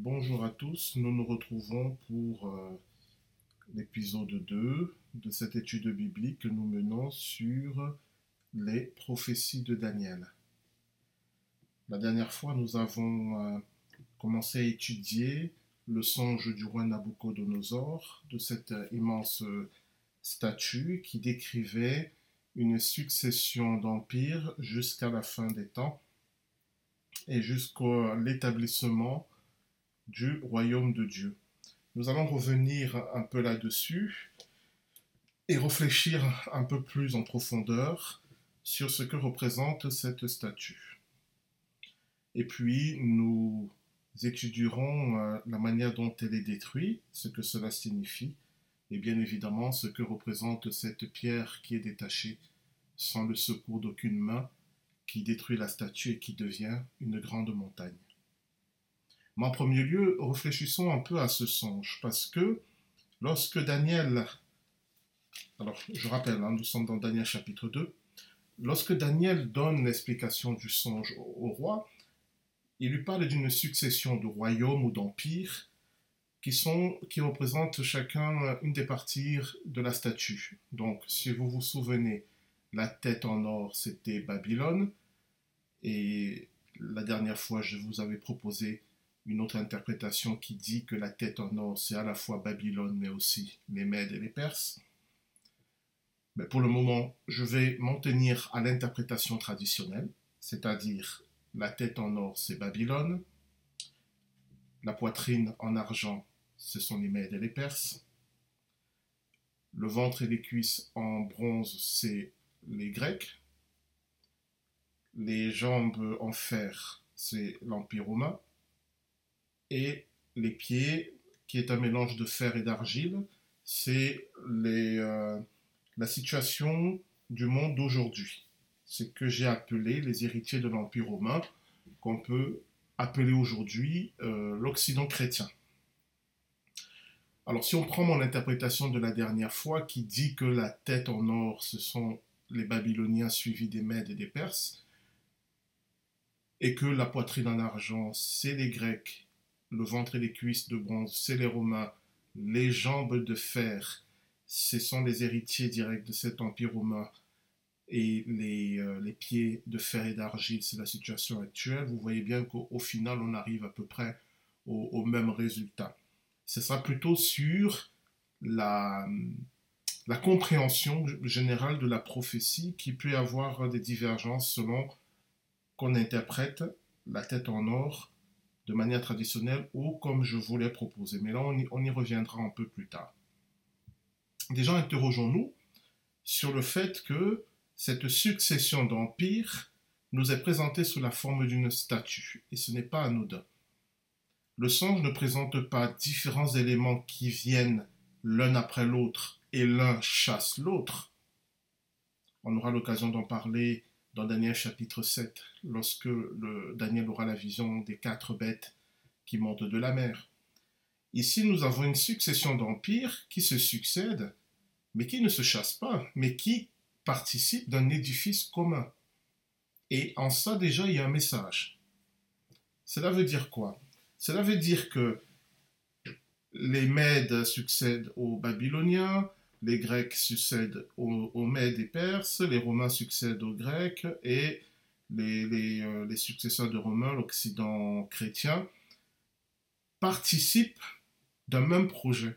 Bonjour à tous, nous nous retrouvons pour euh, l'épisode 2 de cette étude biblique que nous menons sur les prophéties de Daniel. La dernière fois, nous avons euh, commencé à étudier le songe du roi Nabucodonosor, de cette immense statue qui décrivait une succession d'empires jusqu'à la fin des temps et jusqu'à l'établissement du royaume de Dieu. Nous allons revenir un peu là-dessus et réfléchir un peu plus en profondeur sur ce que représente cette statue. Et puis, nous étudierons euh, la manière dont elle est détruite, ce que cela signifie, et bien évidemment ce que représente cette pierre qui est détachée sans le secours d'aucune main, qui détruit la statue et qui devient une grande montagne. Mais en premier lieu, réfléchissons un peu à ce songe, parce que lorsque Daniel, alors je rappelle, hein, nous sommes dans Daniel chapitre 2, lorsque Daniel donne l'explication du songe au, roi, il lui parle d'une succession de royaumes ou d'empires qui, qui représentent chacun une des parties de la statue. Donc, si vous vous souvenez, la tête en or, c'était Babylone, et la dernière fois, je vous avais proposé une autre interprétation qui dit que la tête en or, c'est à la fois Babylone, mais aussi les Mèdes et les Perses. Mais pour le moment, je vais m'en tenir à l'interprétation traditionnelle, c'est-à-dire la tête en or, c'est Babylone, la poitrine en argent, ce sont les Mèdes et les Perses, le ventre et les cuisses en bronze, c'est les Grecs, les jambes en fer, c'est l'Empire romain, et les pieds, qui est un mélange de fer et d'argile, c'est euh, la situation du monde d'aujourd'hui. Ce que j'ai appelé les héritiers de l'Empire romain, qu'on peut appeler aujourd'hui euh, l'Occident chrétien. Alors si on prend mon interprétation de la dernière fois qui dit que la tête en or, ce sont les Babyloniens suivis des Mèdes et des Perses, et que la poitrine en argent, c'est les Grecs le ventre et les cuisses de bronze, c'est les Romains, les jambes de fer, ce sont les héritiers directs de cet empire romain, et les, euh, pieds de fer et d'argile, c'est la situation actuelle. Vous voyez bien qu'au final, on arrive à peu près au, même résultat. Ce sera plutôt sur la compréhension générale de la prophétie qui peut avoir des divergences selon qu'on interprète la tête en or de manière traditionnelle ou comme je vous l'ai proposé. Mais là, on y, reviendra un peu plus tard. Déjà, interrogeons-nous sur le fait que cette succession d'empires nous est présentée sous la forme d'une statue, et ce n'est pas anodin. Le songe ne présente pas différents éléments qui viennent l'un après l'autre et l'un chasse l'autre. On aura l'occasion d'en parler dans Daniel chapitre 7, lorsque Daniel aura la vision des quatre bêtes qui montent de la mer. Ici, nous avons une succession d'empires qui se succèdent, mais qui ne se chassent pas, mais qui participent d'un édifice commun. Et en ça, déjà, il y a un message. Cela veut dire quoi? Cela veut dire que les Mèdes succèdent aux Babyloniens, les Grecs succèdent aux, Mèdes et Perses, les Romains succèdent aux Grecs et les, euh, les, successeurs de Romains, l'Occident chrétien, participent d'un même projet.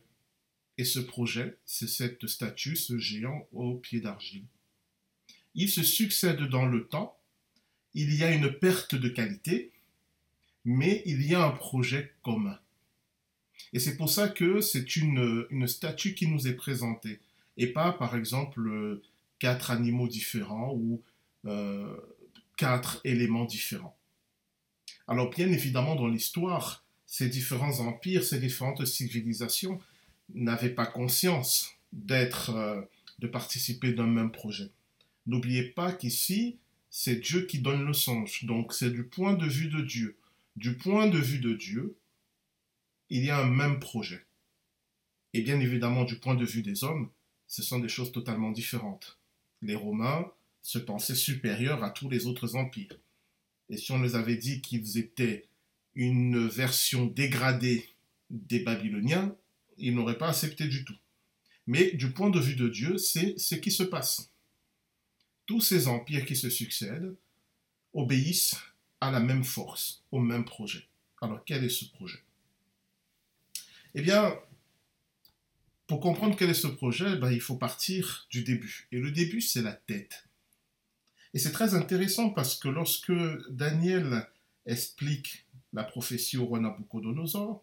Et ce projet, c'est cette statue, ce géant au pied d'argile. Ils se succèdent dans le temps, il y a une perte de qualité, mais il y a un projet commun. Et c'est pour ça que c'est une, une statue qui nous est présentée, et pas par exemple quatre animaux différents ou euh, quatre éléments différents. Alors bien évidemment dans l'histoire, ces différents empires, ces différentes civilisations n'avaient pas conscience d'être, euh, de participer d'un même projet. N'oubliez pas qu'ici, c'est Dieu qui donne le songe, donc c'est du point de vue de Dieu. Du point de vue de Dieu, il y a un même projet. Et bien évidemment, du point de vue des hommes, ce sont des choses totalement différentes. Les Romains se pensaient supérieurs à tous les autres empires. Et si on les avait dit qu'ils étaient une version dégradée des Babyloniens, il n'aurait pas accepté du tout. Mais du point de vue de Dieu, c'est ce qui se passe. Tous ces empires qui se succèdent obéissent à la même force, au même projet. Alors quel est ce projet? Eh bien, pour comprendre quel est ce projet, ben, il faut partir du début. Et le début, c'est la tête. Et c'est très intéressant parce que lorsque Daniel explique la prophétie au roi Nabucodonosor,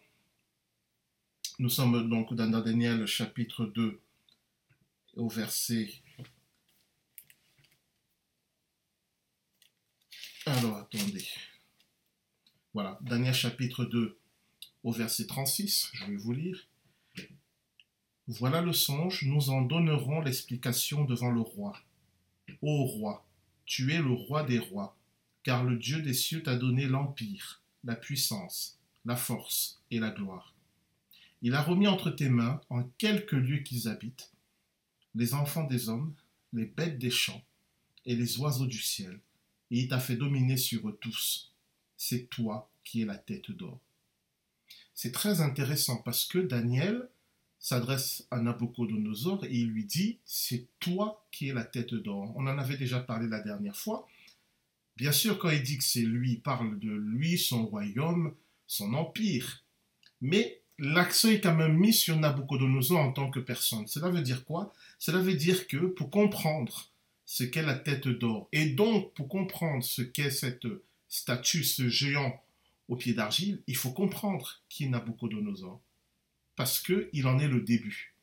nous sommes donc dans Daniel chapitre 2 au verset... Alors attendez. Voilà, Daniel chapitre 2 au verset 36, je vais vous lire. Voilà le songe, nous en donnerons l'explication devant le roi. Ô roi, tu es le roi des rois, car le Dieu des cieux t'a donné l'empire, la puissance, la force et la gloire. Il a remis entre tes mains, en quelques lieux qu'ils habitent, les enfants des hommes, les bêtes des champs et les oiseaux du ciel, et il t'a fait dominer sur eux tous. C'est toi qui es la tête d'or. C'est très intéressant parce que Daniel s'adresse à Nabucodonosor et il lui dit C'est toi qui es la tête d'or. On en avait déjà parlé la dernière fois. Bien sûr, quand il dit que c'est lui, il parle de lui, son royaume, son empire. Mais l'accent est quand même mis sur Nabucodonosor en tant que personne. Cela veut dire quoi? Cela veut dire que pour comprendre ce qu'est la tête d'or, et donc pour comprendre ce qu'est cette statue, ce géant au pied d'argile, il faut comprendre qui est Nabucodonosor, parce qu'il en est le début.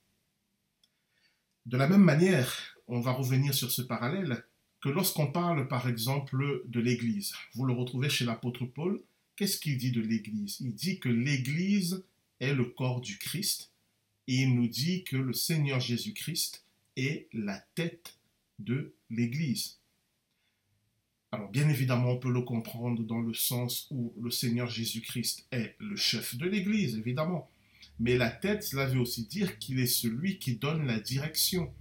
De la même manière, on va revenir sur ce parallèle, que lorsqu'on parle par exemple de l'Église, vous le retrouvez chez l'apôtre Paul, qu'est-ce qu'il dit de l'Église? Il dit que l'Église est le corps du Christ et il nous dit que le Seigneur Jésus-Christ est la tête de l'Église. Bien évidemment, on peut le comprendre dans le sens où le Seigneur Jésus-Christ est le chef de l'Église, évidemment. Mais la tête, cela veut aussi dire qu'il est celui qui donne la direction.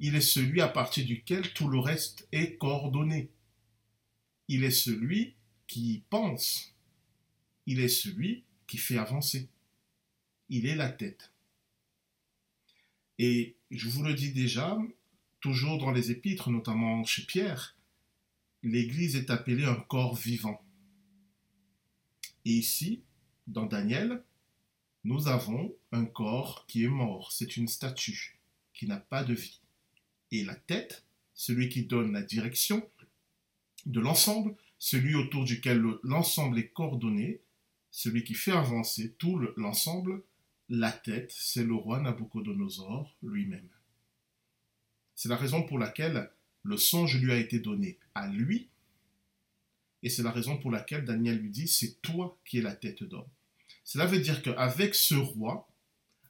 Il est celui à partir duquel tout le reste est coordonné. Il est celui qui pense. Il est celui qui fait avancer il est la tête. Et je vous le dis déjà, toujours dans les épîtres, notamment chez Pierre, l'Église est appelée un corps vivant. Et ici, dans Daniel, nous avons un corps qui est mort, c'est une statue qui n'a pas de vie. Et la tête, celui qui donne la direction de l'ensemble, celui autour duquel l'ensemble est coordonné, celui qui fait avancer tout l'ensemble, la tête, c'est le roi Nabucodonosor lui-même. C'est la raison pour laquelle le songe lui a été donné à lui, et c'est la raison pour laquelle Daniel lui dit, c'est toi qui es la tête d'homme. Cela veut dire qu'avec ce roi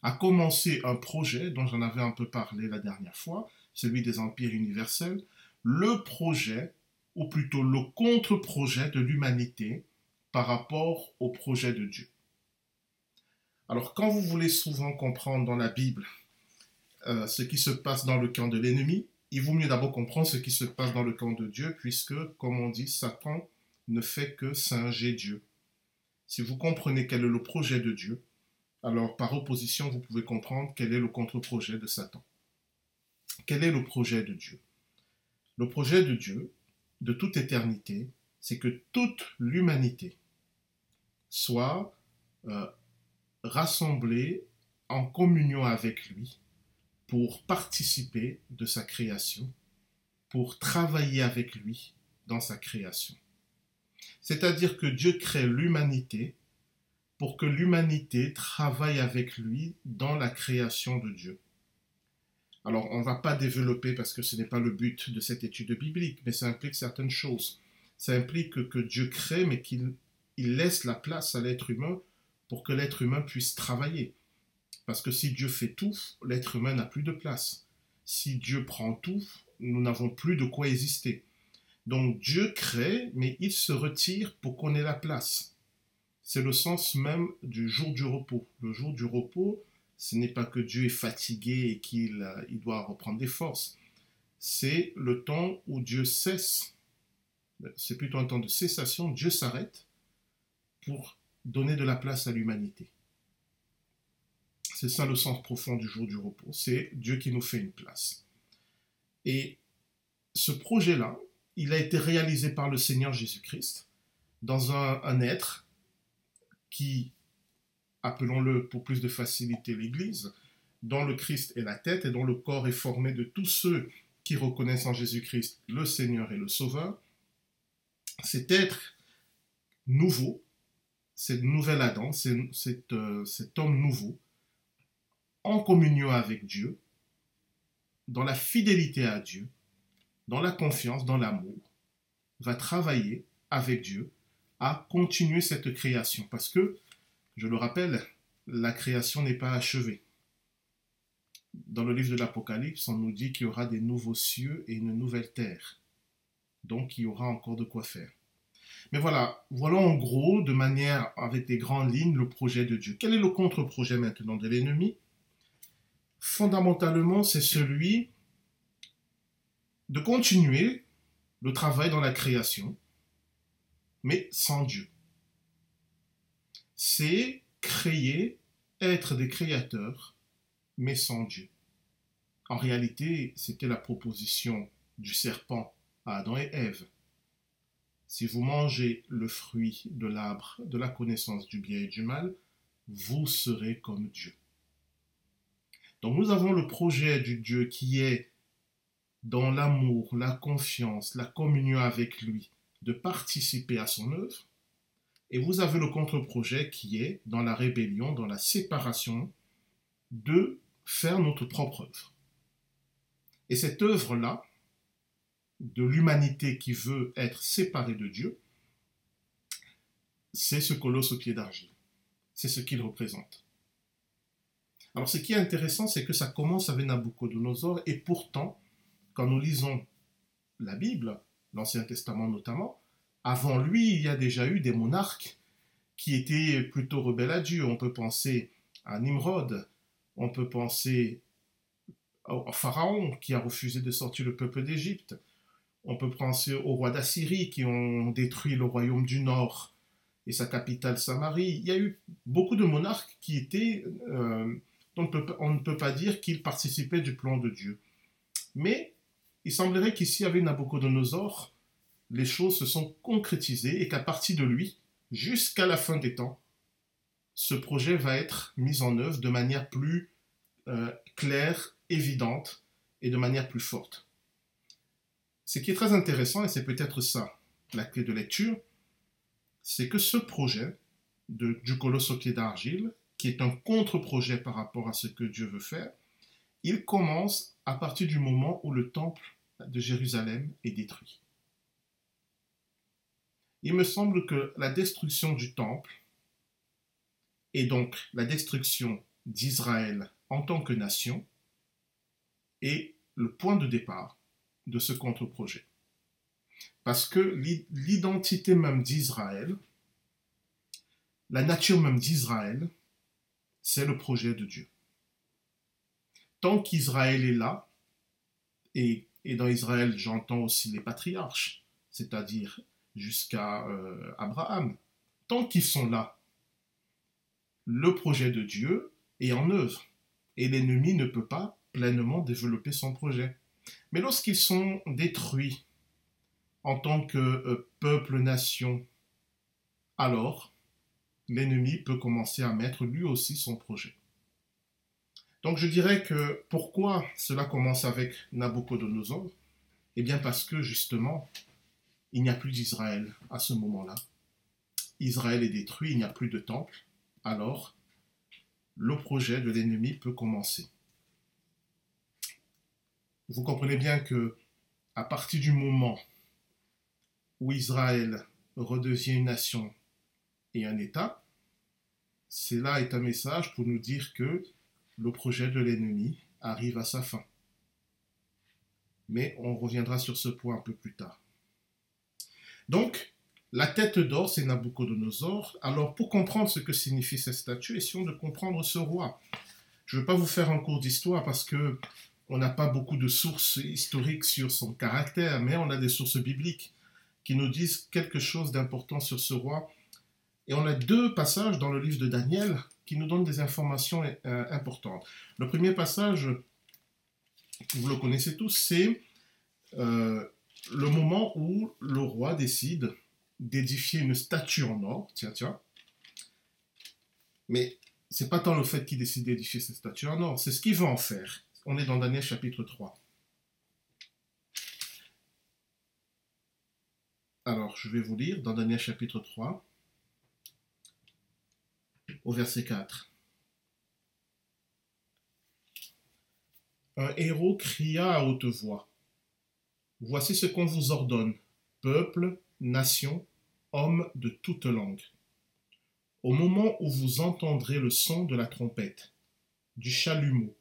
a commencé un projet dont j'en avais un peu parlé la dernière fois, celui des empires universels, le projet, ou plutôt le contre-projet de l'humanité par rapport au projet de Dieu. Alors, quand vous voulez souvent comprendre dans la Bible euh, ce qui se passe dans le camp de l'ennemi, il vaut mieux d'abord comprendre ce qui se passe dans le camp de Dieu, puisque, comme on dit, Satan ne fait que singer Dieu. Si vous comprenez quel est le projet de Dieu, alors par opposition, vous pouvez comprendre quel est le contre-projet de Satan. Quel est le projet de Dieu? Le projet de Dieu, de toute éternité, c'est que toute l'humanité soit euh, rassemblés en communion avec lui pour participer de sa création, pour travailler avec lui dans sa création. C'est-à-dire que Dieu crée l'humanité pour que l'humanité travaille avec lui dans la création de Dieu. Alors, on ne va pas développer parce que ce n'est pas le but de cette étude biblique, mais ça implique certaines choses. Ça implique que, Dieu crée, mais qu'il laisse la place à l'être humain pour que l'être humain puisse travailler. Parce que si Dieu fait tout, l'être humain n'a plus de place. Si Dieu prend tout, nous n'avons plus de quoi exister. Donc Dieu crée, mais il se retire pour qu'on ait la place. C'est le sens même du jour du repos. Le jour du repos, ce n'est pas que Dieu est fatigué et qu'il euh, doit reprendre des forces. C'est le temps où Dieu cesse. C'est plutôt un temps de cessation. Dieu s'arrête pour donner de la place à l'humanité. C'est ça le sens profond du jour du repos. C'est Dieu qui nous fait une place. Et ce projet-là, il a été réalisé par le Seigneur Jésus-Christ dans un, être qui, appelons-le pour plus de facilité l'Église, dont le Christ est la tête et dont le corps est formé de tous ceux qui reconnaissent en Jésus-Christ le Seigneur et le Sauveur. Cet être nouveau, cette nouvelle Adam, cet, euh, cet homme nouveau, en communion avec Dieu, dans la fidélité à Dieu, dans la confiance, dans l'amour, va travailler avec Dieu à continuer cette création. Parce que, je le rappelle, la création n'est pas achevée. Dans le livre de l'Apocalypse, on nous dit qu'il y aura des nouveaux cieux et une nouvelle terre. Donc il y aura encore de quoi faire. Mais voilà, voilà en gros, de manière avec des grandes lignes, le projet de Dieu. Quel est le contre-projet maintenant de l'ennemi? Fondamentalement, c'est celui de continuer le travail dans la création, mais sans Dieu. C'est créer, être des créateurs, mais sans Dieu. En réalité, c'était la proposition du serpent à Adam et Ève. Si vous mangez le fruit de l'arbre de la connaissance du bien et du mal, vous serez comme Dieu. Donc nous avons le projet du Dieu qui est dans l'amour, la confiance, la communion avec lui, de participer à son œuvre. Et vous avez le contre-projet qui est dans la rébellion, dans la séparation, de faire notre propre œuvre. Et cette œuvre-là, de l'humanité qui veut être séparée de Dieu, c'est ce colosse au pied d'argile. C'est ce qu'il représente. Alors ce qui est intéressant, c'est que ça commence avec Nabucodonosor, et pourtant, quand nous lisons la Bible, l'Ancien Testament notamment, avant lui, il y a déjà eu des monarques qui étaient plutôt rebelles à Dieu. On peut penser à Nimrod, on peut penser au Pharaon qui a refusé de sortir le peuple d'Égypte, on peut penser aux rois d'Assyrie qui ont détruit le royaume du Nord et sa capitale Samarie. Il y a eu beaucoup de monarques qui étaient... Euh, on, ne peut pas dire qu'ils participaient du plan de Dieu. Mais il semblerait qu'ici, avec Nabucodonosor, les choses se sont concrétisées et qu'à partir de lui, jusqu'à la fin des temps, ce projet va être mis en œuvre de manière plus euh, claire, évidente et de manière plus forte. Ce qui est très intéressant, et c'est peut-être ça la clé de lecture, c'est que ce projet de, du colosse au pied d'argile, qui est un contre-projet par rapport à ce que Dieu veut faire, il commence à partir du moment où le temple de Jérusalem est détruit. Il me semble que la destruction du temple et donc la destruction d'Israël en tant que nation est le point de départ de ce contre-projet. Parce que l'identité même d'Israël, la nature même d'Israël, c'est le projet de Dieu. Tant qu'Israël est là, et et dans Israël, j'entends aussi les patriarches, c'est-à-dire jusqu'à euh, Abraham. Tant qu'ils sont là, le projet de Dieu est en œuvre et l'ennemi ne peut pas pleinement développer son projet. Mais lorsqu'ils sont détruits en tant que euh, peuple, nation, alors l'ennemi peut commencer à mettre lui aussi son projet. Donc je dirais que pourquoi cela commence avec Nabucodonosor? Eh bien parce que justement, il n'y a plus d'Israël à ce moment-là. Israël est détruit, il n'y a plus de temple. Alors, le projet de l'ennemi peut commencer. Vous comprenez bien que à partir du moment où Israël redevient une nation et un État, cela est un message pour nous dire que le projet de l'ennemi arrive à sa fin. Mais on reviendra sur ce point un peu plus tard. Donc, la tête d'or, c'est Nabucodonosor. Alors, pour comprendre ce que signifie cette statue, essayons de comprendre ce roi. Je ne veux pas vous faire un cours d'histoire parce que on n'a pas beaucoup de sources historiques sur son caractère, mais on a des sources bibliques qui nous disent quelque chose d'important sur ce roi. Et on a deux passages dans le livre de Daniel qui nous donnent des informations euh, importantes. Le premier passage, vous le connaissez tous, c'est euh, le moment où le roi décide d'édifier une statue en or. Tiens, tiens. Mais c'est pas tant le fait qu'il décide d'édifier cette statue en or, c'est ce qu'il veut en faire. On est dans Daniel chapitre 3. Alors, je vais vous lire dans Daniel chapitre 3, verset 4. Un héros cria à haute voix. Voici ce qu'on vous ordonne, peuple, nation, hommes de toute langue. Au moment où vous entendrez le son de la trompette, du chalumeau,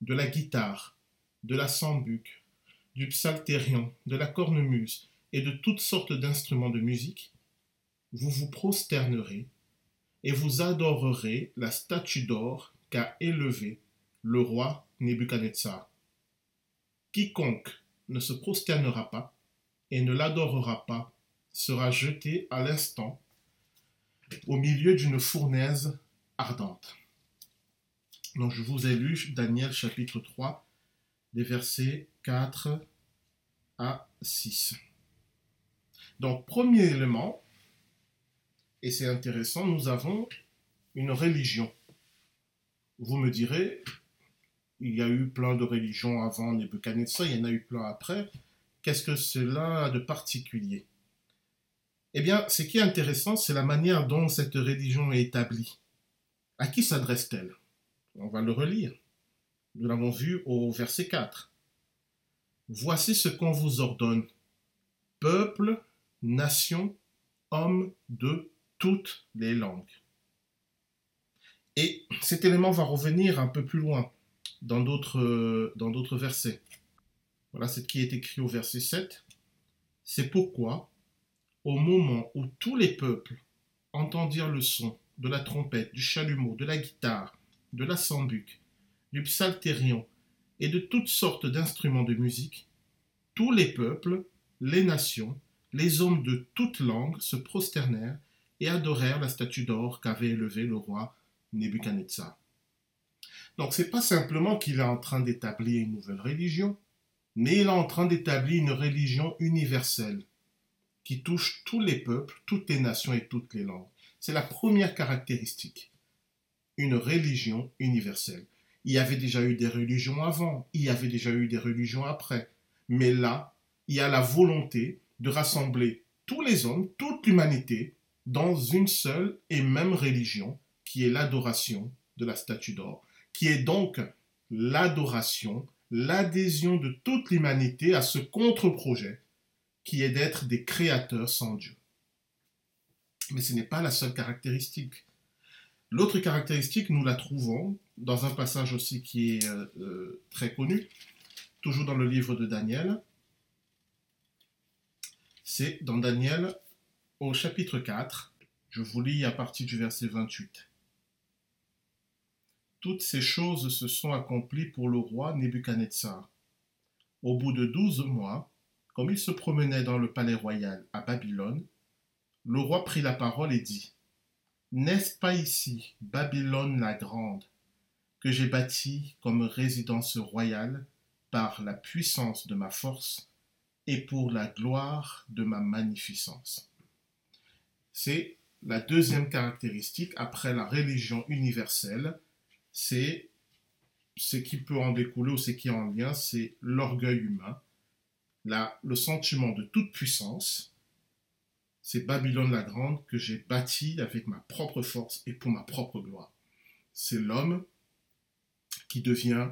de la guitare, de la sambuc, du psalterion, de la cornemuse et de toutes sortes d'instruments de musique, vous vous prosternerez et vous adorerez la statue d'or qu'a élevée le roi Nebuchadnezzar. Quiconque ne se prosternera pas et ne l'adorera pas sera jeté à l'instant au milieu d'une fournaise ardente. Donc je vous ai lu Daniel chapitre 3, des versets 4 à 6. Donc premier élément, et c'est intéressant, nous avons une religion. Vous me direz, il y a eu plein de religions avant Nebuchadnezzar, il y en a eu plein après. Qu'est-ce que cela a de particulier? Eh bien, ce qui est intéressant, c'est la manière dont cette religion est établie. À qui s'adresse-t-elle? On va le relire. Nous l'avons vu au verset 4. Voici ce qu'on vous ordonne. Peuple, nation, hommes de toutes les langues. Et cet élément va revenir un peu plus loin dans d'autres, versets. Voilà ce qui est écrit au verset 7. C'est pourquoi au moment où tous les peuples entendirent le son de la trompette, du chalumeau, de la guitare, de la sambuc, du psalterion et de toutes sortes d'instruments de musique, tous les peuples, les nations, les hommes de toutes langues se prosternèrent et adorèrent la statue d'or qu'avait élevée le roi Nebuchadnezzar. Donc c'est pas simplement qu'il est en train d'établir une nouvelle religion, mais il est en train d'établir une religion universelle qui touche tous les peuples, toutes les nations et toutes les langues. C'est la première caractéristique. Une religion universelle. Il y avait déjà eu des religions avant, il y avait déjà eu des religions après. Mais là, il y a la volonté de rassembler tous les hommes, toute l'humanité, dans une seule et même religion, qui est l'adoration de la statue d'or, qui est donc l'adoration, l'adhésion de toute l'humanité à ce contre-projet qui est d'être des créateurs sans Dieu. Mais ce n'est pas la seule caractéristique. L'autre caractéristique, nous la trouvons dans un passage aussi qui est euh, euh, très connu, toujours dans le livre de Daniel. C'est dans Daniel au chapitre 4. Je vous lis à partir du verset 28. Toutes ces choses se sont accomplies pour le roi Nebuchadnezzar. Au bout de douze mois, comme il se promenait dans le palais royal à Babylone, le roi prit la parole et dit N'est-ce pas ici, Babylone la grande, que j'ai bâtie comme résidence royale par la puissance de ma force et pour la gloire de ma magnificence? C'est la deuxième caractéristique après la religion universelle, c'est ce qui peut en découler ou ce qui est en lien, c'est l'orgueil humain le sentiment de toute puissance, c'est Babylone la Grande que j'ai bâtie avec ma propre force et pour ma propre gloire. C'est l'homme qui devient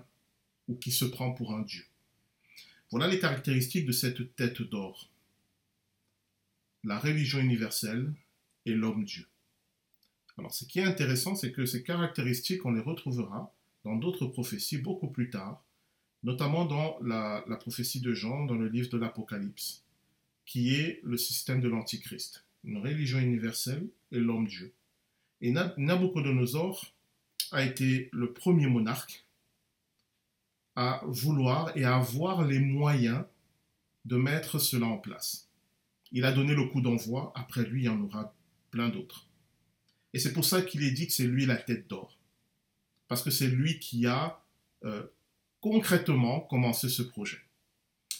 ou qui se prend pour un Dieu. Voilà les caractéristiques de cette tête d'or. La religion universelle l'homme-dieu. Alors ce qui est intéressant, c'est que ces caractéristiques, on les retrouvera dans d'autres prophéties beaucoup plus tard, notamment dans la, prophétie de Jean, dans le livre de l'Apocalypse, qui est le système de l'Antichrist, une religion universelle et l'homme-dieu. Et Nabucodonosor a été le premier monarque à vouloir et à avoir les moyens de mettre cela en place. Il a donné le coup d'envoi, après lui il y en aura plein d'autres. Et c'est pour ça qu'il est dit que c'est lui la tête d'or. Parce que c'est lui qui a euh, concrètement commencé ce projet.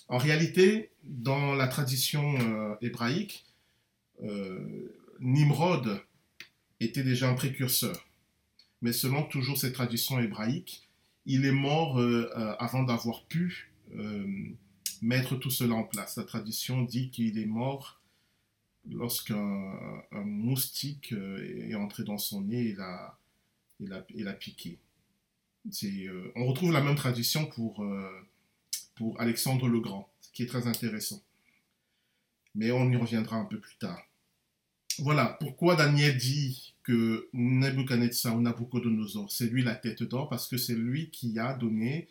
En réalité, dans la tradition euh, hébraïque, euh, Nimrod était déjà un précurseur. Mais selon toujours cette tradition hébraïque, il est mort avant d'avoir pu mettre tout cela en place. La tradition dit qu'il est mort lorsqu'un moustique euh, est entré dans son nez et l'a, l'a, piqué. Euh, on retrouve la même tradition pour, euh, pour Alexandre le Grand, ce qui est très intéressant. Mais on y reviendra un peu plus tard. Voilà pourquoi Daniel dit que Nebuchadnezzar ou Nabucodonosor, c'est lui la tête d'or, parce que c'est lui qui a donné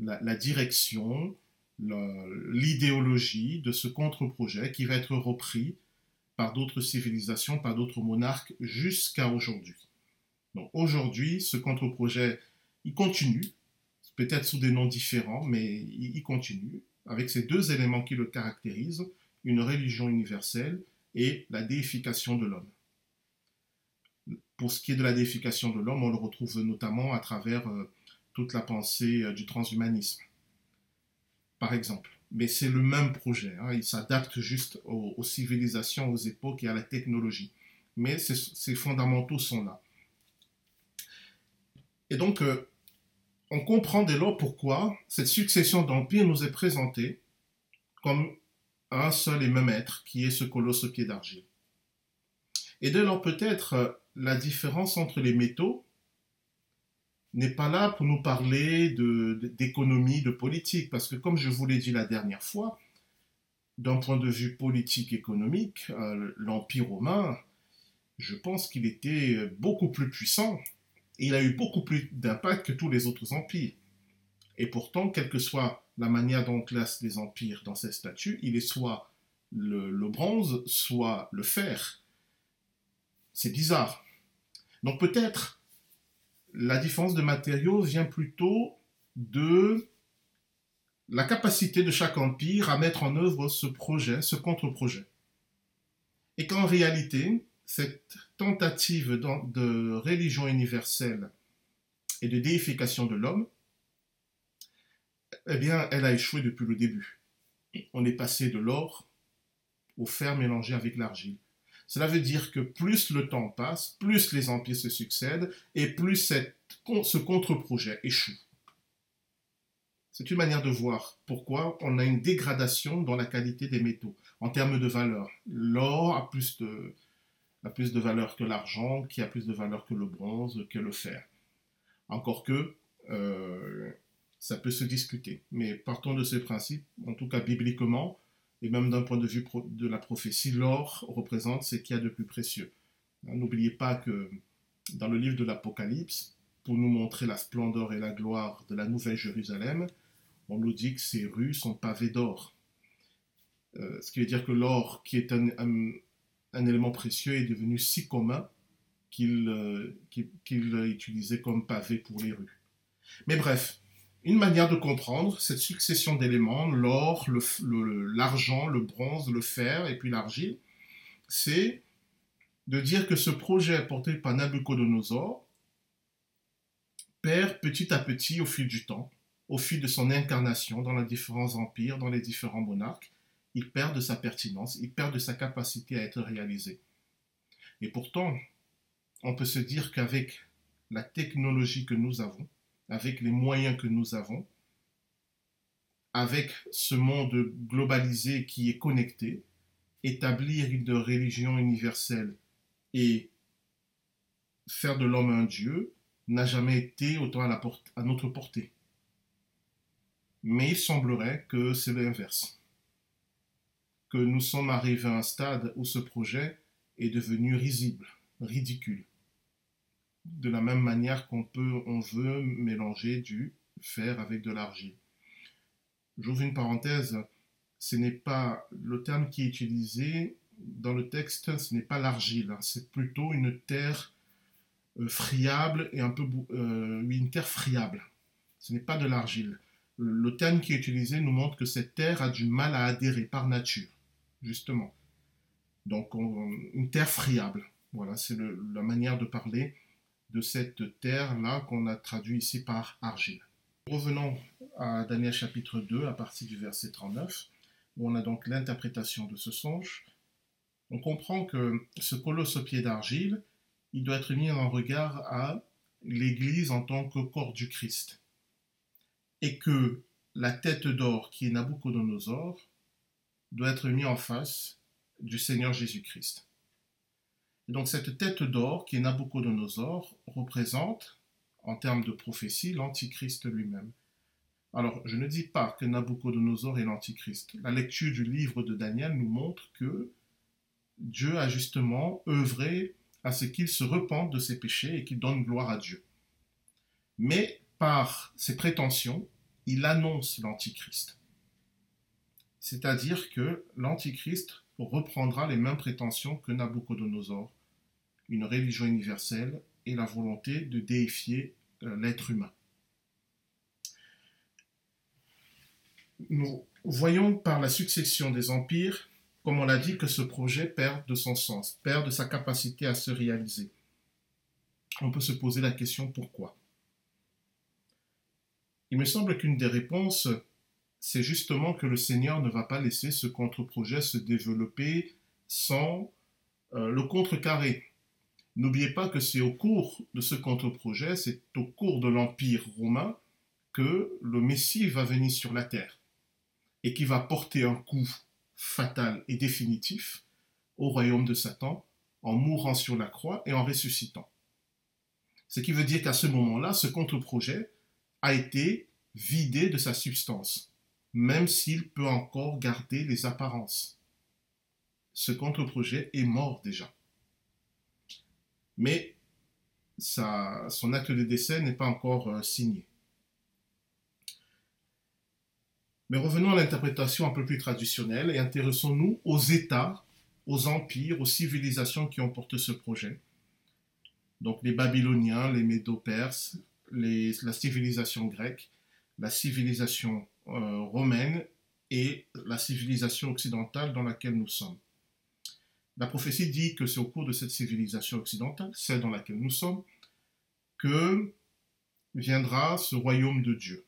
la, la direction, l'idéologie de ce contre-projet qui va être repris par d'autres civilisations, par d'autres monarques jusqu'à aujourd'hui. Donc aujourd'hui, ce contre-projet, il continue, peut-être sous des noms différents, mais il, continue, avec ces deux éléments qui le caractérisent, une religion universelle et la déification de l'homme. Pour ce qui est de la déification de l'homme, on le retrouve notamment à travers euh, toute la pensée euh, du transhumanisme, par exemple mais c'est le même projet. Hein. Il s'adapte juste aux, civilisations, aux époques et à la technologie. Mais ces fondamentaux sont là. Et donc, euh, on comprend dès lors pourquoi cette succession d'empires nous est présentée comme un seul et même être, qui est ce colosse au pied d'argile. Et dès lors, peut-être, euh, la différence entre les métaux n'est pas là pour nous parler d'économie, de, politique, parce que comme je vous l'ai dit la dernière fois, d'un point de vue politique économique, euh, l'Empire romain, je pense qu'il était beaucoup plus puissant et il a eu beaucoup plus d'impact que tous les autres empires. Et pourtant, quelle que soit la manière dont on classe les empires dans ces statuts, il est soit le bronze, soit le fer. C'est bizarre. Donc peut-être la différence de matériaux vient plutôt de la capacité de chaque empire à mettre en œuvre ce projet, ce contre-projet. Et qu'en réalité, cette tentative de religion universelle et de déification de l'homme, eh bien, elle a échoué depuis le début. On est passé de l'or au fer mélangé avec l'argile. Cela veut dire que plus le temps passe, plus les empires se succèdent et plus ce contre-projet échoue. C'est une manière de voir pourquoi on a une dégradation dans la qualité des métaux en termes de valeur. L'or a plus de, plus de valeur que l'argent, qui a plus de valeur que le bronze, que le fer. Encore que euh, ça peut se discuter. Mais partons de ce principe, en tout cas bibliquement, et même d'un point de vue de la prophétie, l'or représente ce qu'il y a de plus précieux. Hein, n'oubliez pas que dans le livre de l'Apocalypse, pour nous montrer la splendeur et la gloire de la Nouvelle Jérusalem, on nous dit que ces rues sont pavées d'or. Euh, ce qui veut dire que l'or, qui est un, élément précieux, est devenu si commun qu'il euh, utilisé comme pavé pour les rues. Mais bref, une manière de comprendre cette succession d'éléments, l'or, l'argent, le, bronze, le fer et puis l'argile, c'est de dire que ce projet porté par Nabucodonosor perd petit à petit au fil du temps, au fil de son incarnation dans les différents empires, dans les différents monarques, il perd de sa pertinence, il perd de sa capacité à être réalisé. Et pourtant, on peut se dire qu'avec la technologie que nous avons, avec les moyens que nous avons, avec ce monde globalisé qui est connecté, établir une religion universelle et faire de l'homme un Dieu n'a jamais été autant à, notre portée. Mais il semblerait que c'est l'inverse. Que nous sommes arrivés à un stade où ce projet est devenu risible, ridicule de la même manière qu'on peut, on veut mélanger du fer avec de l'argile. J'ouvre une parenthèse, ce n'est pas le terme qui est utilisé dans le texte, ce n'est pas l'argile, hein. c'est plutôt une terre euh, friable et un peu euh, une terre friable. Ce n'est pas de l'argile. Le terme qui est utilisé nous montre que cette terre a du mal à adhérer par nature, justement. Donc une terre friable. Voilà, c'est la manière de parler de cette terre-là qu'on a traduit ici par argile. Revenons à Daniel chapitre 2 à partir du verset 39, où on a donc l'interprétation de ce songe. On comprend que ce colosse au pied d'argile, il doit être mis en regard à l'Église en tant que corps du Christ. Et que la tête d'or qui est Nabucodonosor doit être mis en face du Seigneur Jésus-Christ. Donc cette tête d'or qui est Nabucodonosor représente, en termes de prophétie, l'Antichrist lui-même. Alors, je ne dis pas que Nabucodonosor est l'Antichrist. La lecture du livre de Daniel nous montre que Dieu a justement œuvré à ce qu'il se repente de ses péchés et qu'il donne gloire à Dieu. Mais par ses prétentions, il annonce l'Antichrist. C'est-à-dire que l'Antichrist reprendra les mêmes prétentions que Nabucodonosor, une religion universelle et la volonté de déifier euh, l'être humain. Nous voyons par la succession des empires, comme on l'a dit, que ce projet perd de son sens, perd de sa capacité à se réaliser. On peut se poser la question pourquoi? Il me semble qu'une des réponses, c'est justement que le Seigneur ne va pas laisser ce contre-projet se développer sans euh, le contrecarrer. N'oubliez pas que c'est au cours de ce contre-projet, c'est au cours de l'Empire romain que le Messie va venir sur la terre et qui va porter un coup fatal et définitif au royaume de Satan en mourant sur la croix et en ressuscitant. Ce qui veut dire qu'à ce moment-là, ce contre-projet a été vidé de sa substance, même s'il peut encore garder les apparences. Ce contre-projet est mort déjà. Mais son acte de décès n'est pas encore euh, signé. Mais revenons à l'interprétation un peu plus traditionnelle et intéressons-nous aux États, aux empires, aux civilisations qui ont porté ce projet. Donc les Babyloniens, les Médo-Perses, la civilisation grecque, la civilisation euh, romaine et la civilisation occidentale dans laquelle nous sommes. La prophétie dit que c'est au cours de cette civilisation occidentale, celle dans laquelle nous sommes, que viendra ce royaume de Dieu.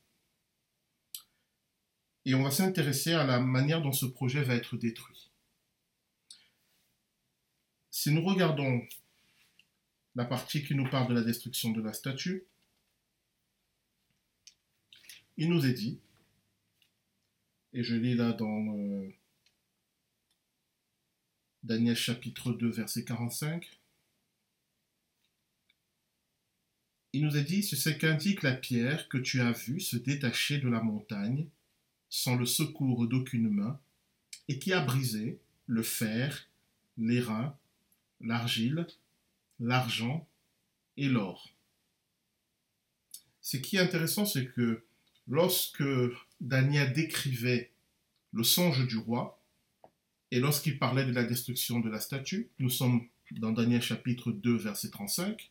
Et on va s'intéresser à la manière dont ce projet va être détruit. Si nous regardons la partie qui nous parle de la destruction de la statue, il nous est dit, et je lis là dans euh, Daniel chapitre 2 verset 45, il nous est dit, c'est ce qu'indique la pierre que tu as vue se détacher de la montagne sans le secours d'aucune main, et qui a brisé le fer, l'airain, l'argile, l'argent et l'or. Ce qui est intéressant, c'est que lorsque Daniel décrivait le songe du roi, et lorsqu'il parlait de la destruction de la statue, nous sommes dans Daniel chapitre 2, verset 35,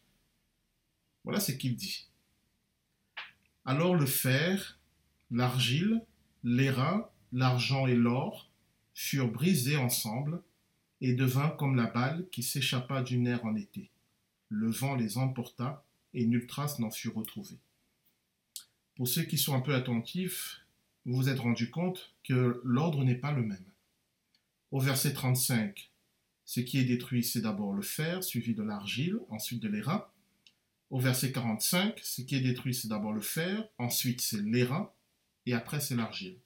voilà ce qu'il dit. Alors le fer, l'argile, l'airain, l'argent et l'or furent brisés ensemble et devinrent comme la balle qui s'échappa du nerf en été. Le vent les emporta et nulle trace n'en fut retrouvée. Pour ceux qui sont un peu attentifs, vous vous êtes rendu compte que l'ordre n'est pas le même. Au verset 35, ce qui est détruit, c'est d'abord le fer, suivi de l'argile, ensuite de l'airain. Au verset 45, ce qui est détruit, c'est d'abord le fer, ensuite c'est l'airain, et après c'est l'argile.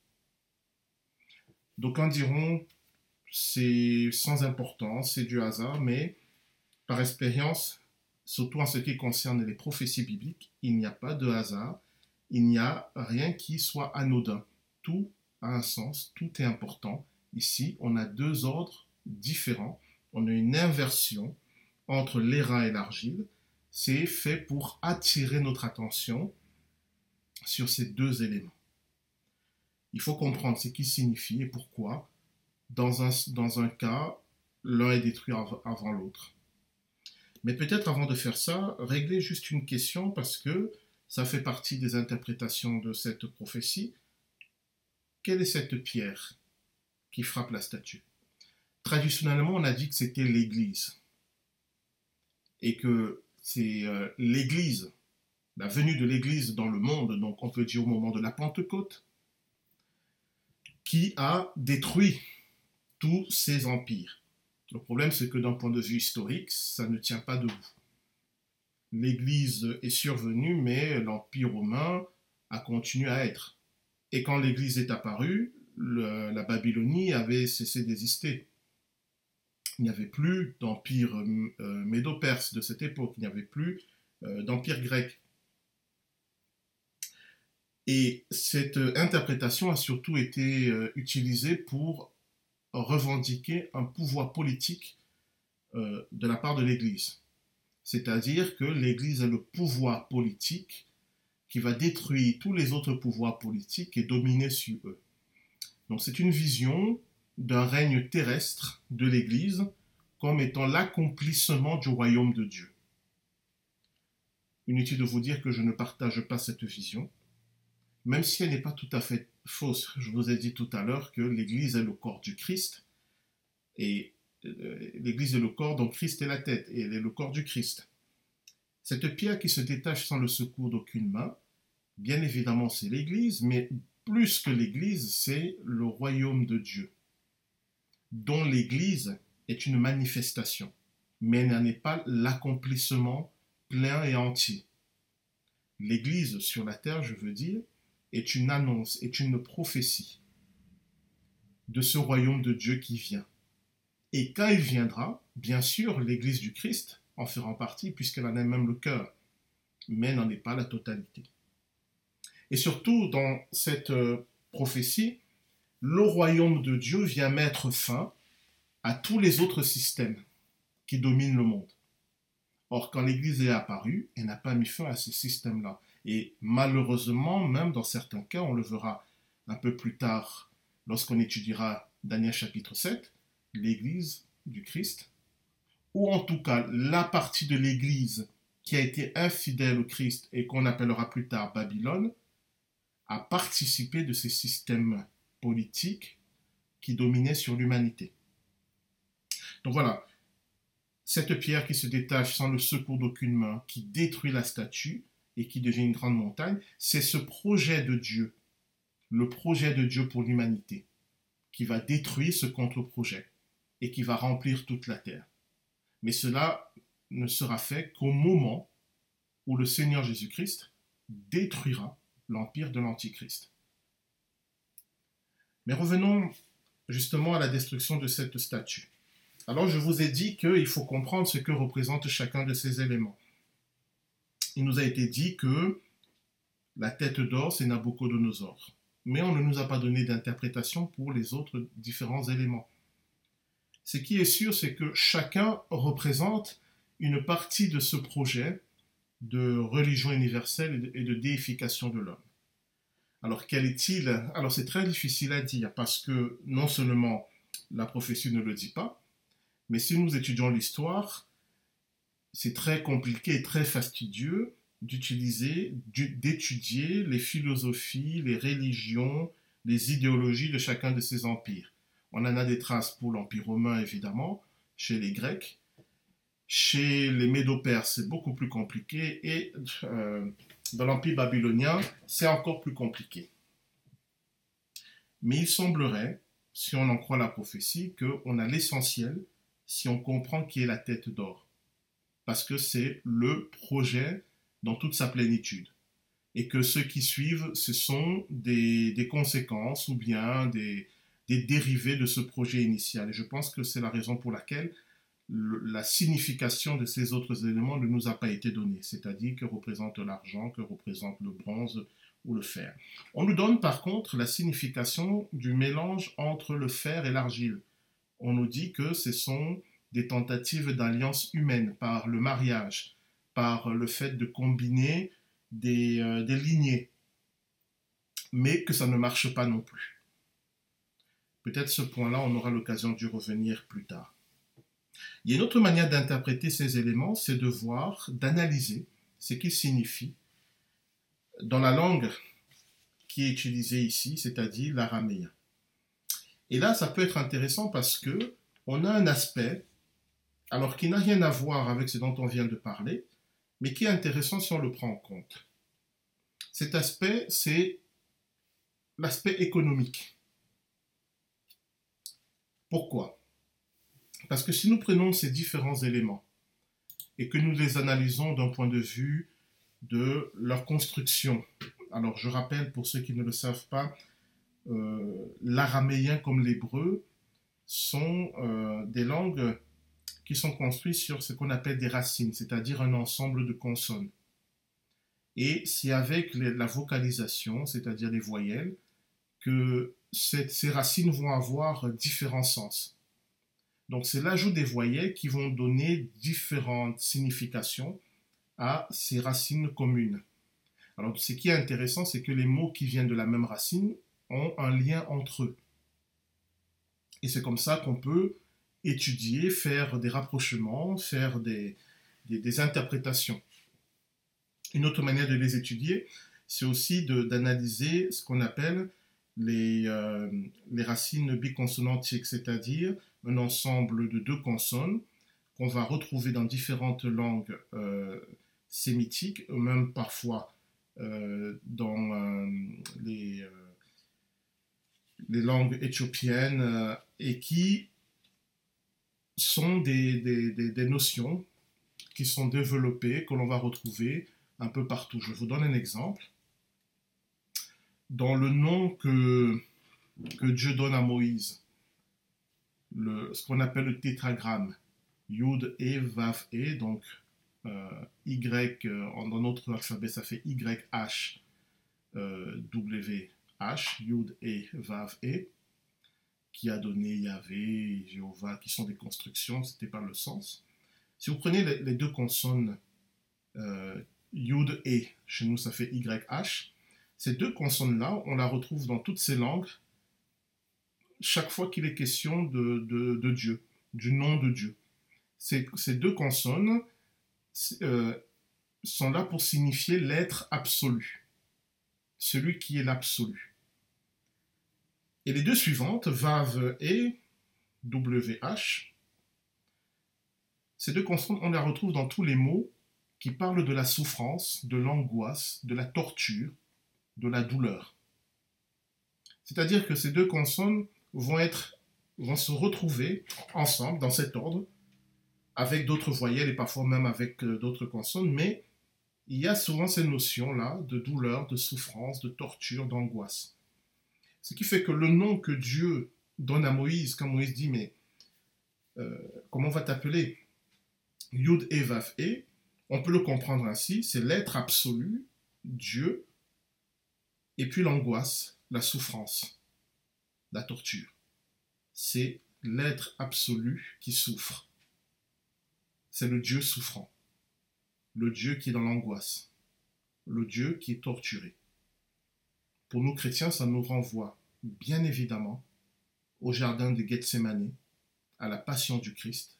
D'aucuns diront c'est sans importance, c'est du hasard, mais par expérience, surtout en ce qui concerne les prophéties bibliques, il n'y a pas de hasard, il n'y a rien qui soit anodin. Tout a un sens, tout est important. Ici, on a deux ordres différents. On a une inversion entre l'airain et l'argile. C'est fait pour attirer notre attention sur ces deux éléments. Il faut comprendre ce qui signifie et pourquoi. Dans un, dans un cas, l'un est détruit avant l'autre. Mais peut-être avant de faire ça, régler juste une question parce que ça fait partie des interprétations de cette prophétie. Quelle est cette pierre? Qui frappe la statue Traditionnellement, on a dit que c'était l'Église. et que c'est euh, l'Église, la venue de l'Église dans le monde, donc on peut dire au moment de la Pentecôte, qui a détruit tous ces empires. Le problème, c'est que d'un point de vue historique, ça ne tient pas debout. L'Église est survenue, mais l'Empire romain a continué à être. Et quand l'Église est apparue, la Babylonie avait cessé d'exister. Il n'y avait plus d'empire euh, médo-perse de cette époque, il n'y avait plus euh, d'empire grec. Et cette interprétation a surtout été euh, utilisée pour revendiquer un pouvoir politique de la part de l'Église. C'est-à-dire que l'Église a le pouvoir politique qui va détruire tous les autres pouvoirs politiques et dominer sur eux. Donc c'est une vision d'un règne terrestre de l'Église comme étant l'accomplissement du royaume de Dieu. Inutile de vous dire que je ne partage pas cette vision, même si elle n'est pas tout à fait fausse. Je vous ai dit tout à l'heure que l'Église est le corps du Christ, et euh, l'Église est le corps dont Christ est la tête, et elle est le corps du Christ. Cette pierre qui se détache sans le secours d'aucune main, bien évidemment c'est l'Église, mais plus que l'Église, c'est le royaume de Dieu, dont l'Église est une manifestation, mais n'en est pas l'accomplissement plein et entier. L'Église sur la terre, je veux dire, est une annonce, est une prophétie de ce royaume de Dieu qui vient. Et quand il viendra, bien sûr, l'Église du Christ en fera partie, puisqu'elle en a même le cœur, mais n'en est pas la totalité. Et surtout, dans cette euh, prophétie, le royaume de Dieu vient mettre fin à tous les autres systèmes qui dominent le monde. Or, quand l'Église est apparue, elle n'a pas mis fin à ces systèmes-là. Et malheureusement, même dans certains cas, on le verra un peu plus tard lorsqu'on étudiera Daniel chapitre 7, l'Église du Christ, ou en tout cas la partie de l'Église qui a été infidèle au Christ et qu'on appellera plus tard Babylone, a participé de ces systèmes politiques qui dominaient sur l'humanité. Donc voilà, cette pierre qui se détache sans le secours d'aucune main, qui détruit la statue et qui devient une grande montagne, c'est ce projet de Dieu, le projet de Dieu pour l'humanité, qui va détruire ce contre-projet et qui va remplir toute la terre. Mais cela ne sera fait qu'au moment où le Seigneur Jésus-Christ détruira l'empire de l'Antichrist. Mais revenons justement à la destruction de cette statue. Alors je vous ai dit qu'il faut comprendre ce que représente chacun de ces éléments. Il nous a été dit que la tête d'or, c'est Nabucodonosor. Mais on ne nous a pas donné d'interprétation pour les autres différents éléments. Ce qui est sûr, c'est que chacun représente une partie de ce projet de religion universelle et de déification de l'homme. Alors quel est-il? Alors c'est très difficile à dire parce que non seulement la prophétie ne le dit pas, mais si nous étudions l'histoire, c'est très compliqué et très fastidieux d'utiliser, d'étudier les philosophies, les religions, les idéologies de chacun de ces empires. On en a des traces pour l'Empire romain, évidemment, chez les Grecs. Chez les Médo-Perses, c'est beaucoup plus compliqué. Et euh, dans l'Empire babylonien, c'est encore plus compliqué. Mais il semblerait, si on en croit la prophétie, qu'on a l'essentiel si on comprend qui est la tête d'or. Parce que c'est le projet dans toute sa plénitude. Et que ceux qui suivent, ce sont des, conséquences ou bien des, des dérivés de ce projet initial. Et je pense que c'est la raison pour laquelle la signification de ces autres éléments ne nous a pas été donnée, c'est-à-dire que représente l'argent, que représente le bronze ou le fer. On nous donne par contre la signification du mélange entre le fer et l'argile on nous dit que ce sont des tentatives d'alliance humaine par le mariage, par le fait de combiner des, euh, des lignées, mais que ça ne marche pas non plus. Peut-être ce point-là, on aura l'occasion d'y revenir plus tard. Il y a une autre manière d'interpréter ces éléments, c'est de voir, d'analyser ce qu'ils signifient dans la langue qui est utilisée ici, c'est-à-dire l'araméen. Et là, ça peut être intéressant parce que on a un aspect alors qui n'a rien à voir avec ce dont on vient de parler, mais qui est intéressant si on le prend en compte. Cet aspect, c'est l'aspect économique. Pourquoi? Parce que si nous prenons ces différents éléments et que nous les analysons d'un point de vue de leur construction, alors je rappelle pour ceux qui ne le savent pas, euh, l'araméen comme l'hébreu sont euh, des langues qui sont construites sur ce qu'on appelle des racines, c'est-à-dire un ensemble de consonnes. Et c'est avec la vocalisation, c'est-à-dire les voyelles, que ces racines vont avoir différents sens. Donc c'est l'ajout des voyelles qui vont donner différentes significations à ces racines communes. Alors ce qui est intéressant, c'est que les mots qui viennent de la même racine ont un lien entre eux. Et c'est comme ça qu'on peut étudier, faire des rapprochements, faire des, interprétations. Une autre manière de les étudier, c'est aussi d'analyser ce qu'on appelle les, euh, les, racines biconsonantiques, c'est-à-dire un ensemble de deux consonnes qu'on va retrouver dans différentes langues euh, sémitiques, même parfois euh, dans les, les, langues éthiopiennes, et qui sont des, des, notions qui sont développées, que l'on va retrouver un peu partout. Je vous donne un exemple. Dans le nom que, que Dieu donne à Moïse, le, ce qu'on appelle le tétragramme, Yud, E, Vav, E, donc euh, Y, euh, dans notre alphabet, ça fait Y, H, euh, W, H, Yud, E, Vav, E qui a donné Yahvé, Jéhovah, qui sont des constructions, c'était pas le sens. Si vous prenez les, deux consonnes euh, Yud et, chez nous ça fait YH, ces deux consonnes-là, on la retrouve dans toutes ces langues, chaque fois qu'il est question de, Dieu, du nom de Dieu. Ces, ces deux consonnes euh, sont là pour signifier l'être absolu, celui qui est l'absolu. Et les deux suivantes, VAV et WH, ces deux constantes, on les retrouve dans tous les mots qui parlent de la souffrance, de l'angoisse, de la torture, de la douleur. C'est-à-dire que ces deux consonnes vont, être, vont se retrouver ensemble dans cet ordre, avec d'autres voyelles et parfois même avec euh, d'autres consonnes, mais il y a souvent ces notions-là de douleur, de souffrance, de torture, d'angoisse. Ce qui fait que le nom que Dieu donne à Moïse, quand Moïse dit, mais euh, comment on va t'appeler? Yud et Vav et, on peut le comprendre ainsi, c'est l'être absolu, Dieu, et puis l'angoisse, la souffrance, la torture. C'est l'être absolu qui souffre. C'est le Dieu souffrant, le Dieu qui est dans l'angoisse, le Dieu qui est torturé. Pour nous chrétiens, ça nous renvoie bien évidemment au jardin de Gethsemane, à la passion du Christ,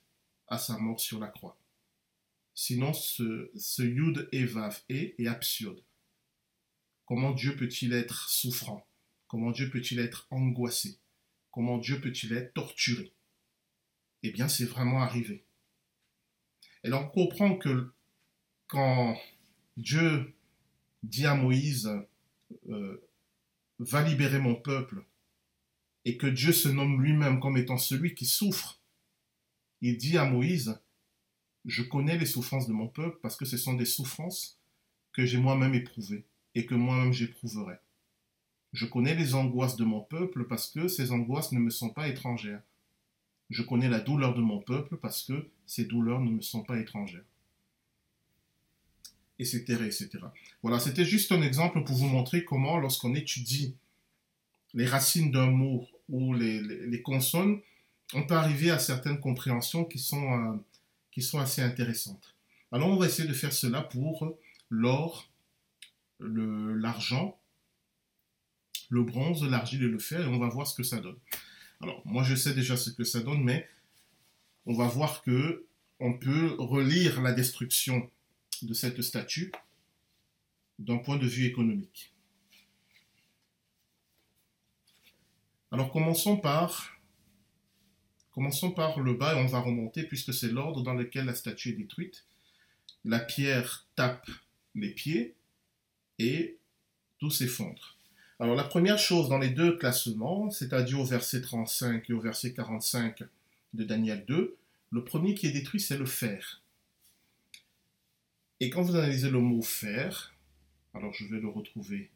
à sa mort sur la croix. Sinon, ce, ce Yud et est absurde. Comment Dieu peut-il être souffrant? Comment Dieu peut-il être angoissé? Comment Dieu peut-il être torturé? Eh bien, c'est vraiment arrivé. Et donc, on comprend que quand Dieu dit à Moïse, euh, va libérer mon peuple, et que Dieu se nomme lui-même comme étant celui qui souffre, il dit à Moïse, je connais les souffrances de mon peuple parce que ce sont des souffrances que j'ai moi-même éprouvées et que moi-même j'éprouverai. Je connais les angoisses de mon peuple parce que ces angoisses ne me sont pas étrangères. Je connais la douleur de mon peuple parce que ces douleurs ne me sont pas étrangères etc., Voilà, c'était juste un exemple pour vous montrer comment, lorsqu'on étudie les racines d'un mot ou les, consonnes, on peut arriver à certaines compréhensions qui sont, euh, qui sont assez intéressantes. Alors, on va essayer de faire cela pour l'or, l'argent, le, bronze, l'argile et le fer, et on va voir ce que ça donne. Alors, moi, je sais déjà ce que ça donne, mais on va voir que on peut relire la destruction de cette statue d'un point de vue économique. Alors commençons par Commençons par le bas et on va remonter puisque c'est l'ordre dans lequel la statue est détruite. La pierre tape les pieds et tout s'effondre. Alors la première chose dans les deux classements, c'est-à-dire au verset 35 et au verset 45 de Daniel 2, le premier qui est détruit, c'est le fer. Et quand vous analysez le mot fer, alors je vais le retrouver,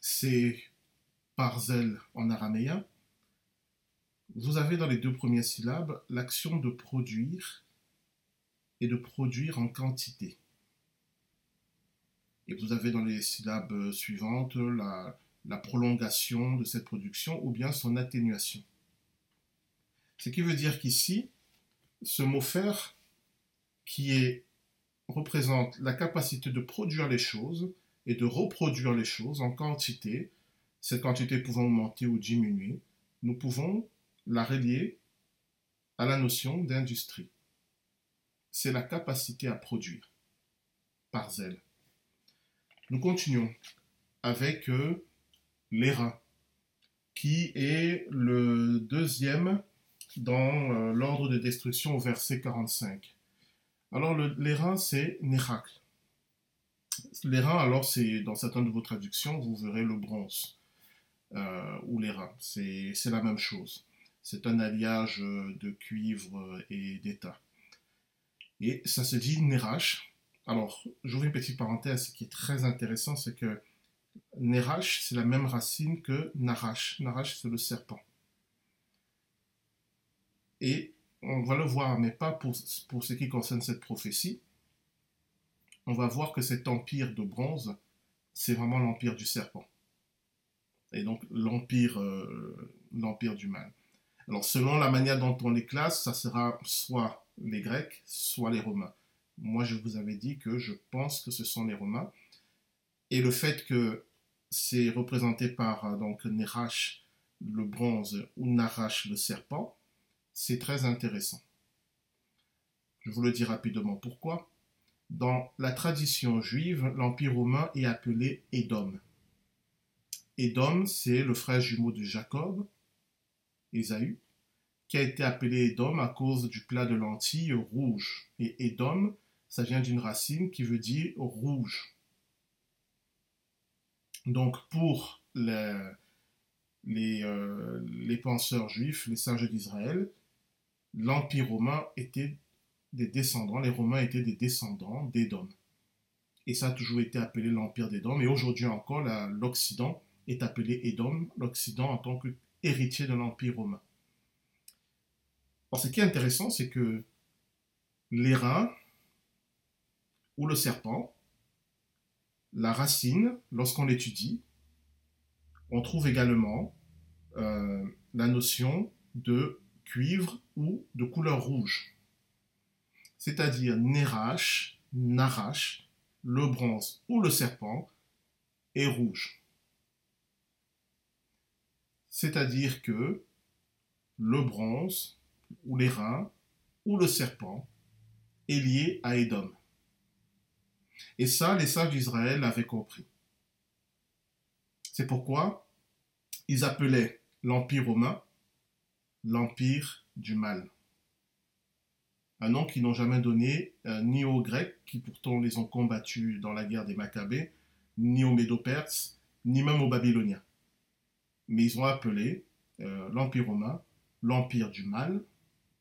c'est parzel en araméen, vous avez dans les deux premières syllabes l'action de produire et de produire en quantité. Et vous avez dans les syllabes suivantes la, prolongation de cette production ou bien son atténuation. Ce qui veut dire qu'ici, ce mot faire, qui représente la capacité de produire les choses et de reproduire les choses en quantité, cette quantité pouvant augmenter ou diminuer, nous pouvons la relier à la notion d'industrie. C'est la capacité à produire par zèle. Nous continuons avec euh, qui est le deuxième dans euh, l'ordre de destruction au verset 45. Alors l'airain, c'est Néracle. L'airain, alors, c'est dans certaines de vos traductions, vous verrez le bronze euh, ou l'airain. C'est la même chose. C'est un alliage de cuivre et d'étain. Et ça se dit Nerash. Alors, j'ouvre une petite parenthèse. Ce qui est très intéressant, c'est que Nerash, c'est la même racine que Narash. Narash, c'est le serpent. Et on va le voir, mais pas pour, ce qui concerne cette prophétie. On va voir que cet empire de bronze, c'est vraiment l'empire du serpent. Et donc l'empire euh, l'empire du mal. Alors, selon la manière dont on les classe, ça sera soit les Grecs, soit les Romains. Moi, je vous avais dit que je pense que ce sont les Romains. Et le fait que c'est représenté par euh, donc Nerash, le bronze, ou Narash, le serpent, c'est très intéressant. Je vous le dis rapidement pourquoi. Dans la tradition juive, l'Empire romain est appelé Édom. Édom, c'est le frère jumeau de Jacob, Ésaü, qui a été appelé Édom à cause du plat de lentilles rouge. Et Édom, ça vient d'une racine qui veut dire rouge. Donc pour les, les, euh, les penseurs juifs, les sages d'Israël, l'Empire romain était des descendants, les Romains étaient des descendants d'Édom. Et ça a toujours été appelé l'Empire d'Édom. Et aujourd'hui encore, l'Occident est appelé Édom, l'Occident en tant qu'héritier de l'Empire romain. ce qui est intéressant, c'est que l'airain ou le serpent, la racine, lorsqu'on l'étudie, on trouve également euh, la notion de cuivre ou de couleur rouge. C'est-à-dire Nerash, Narash, le bronze ou le serpent est rouge. C'est-à-dire que le bronze ou l'airain ou le serpent est lié à Édom. Et ça, les sages d'Israël avaient compris. C'est pourquoi ils appelaient l'Empire romain l'Empire du mal. Un nom qu'ils n'ont jamais donné euh, ni aux Grecs, qui pourtant les ont combattus dans la guerre des Maccabées, ni aux Médo-Perses, ni même aux Babyloniens. Mais ils ont appelé euh, l'Empire romain l'Empire du mal.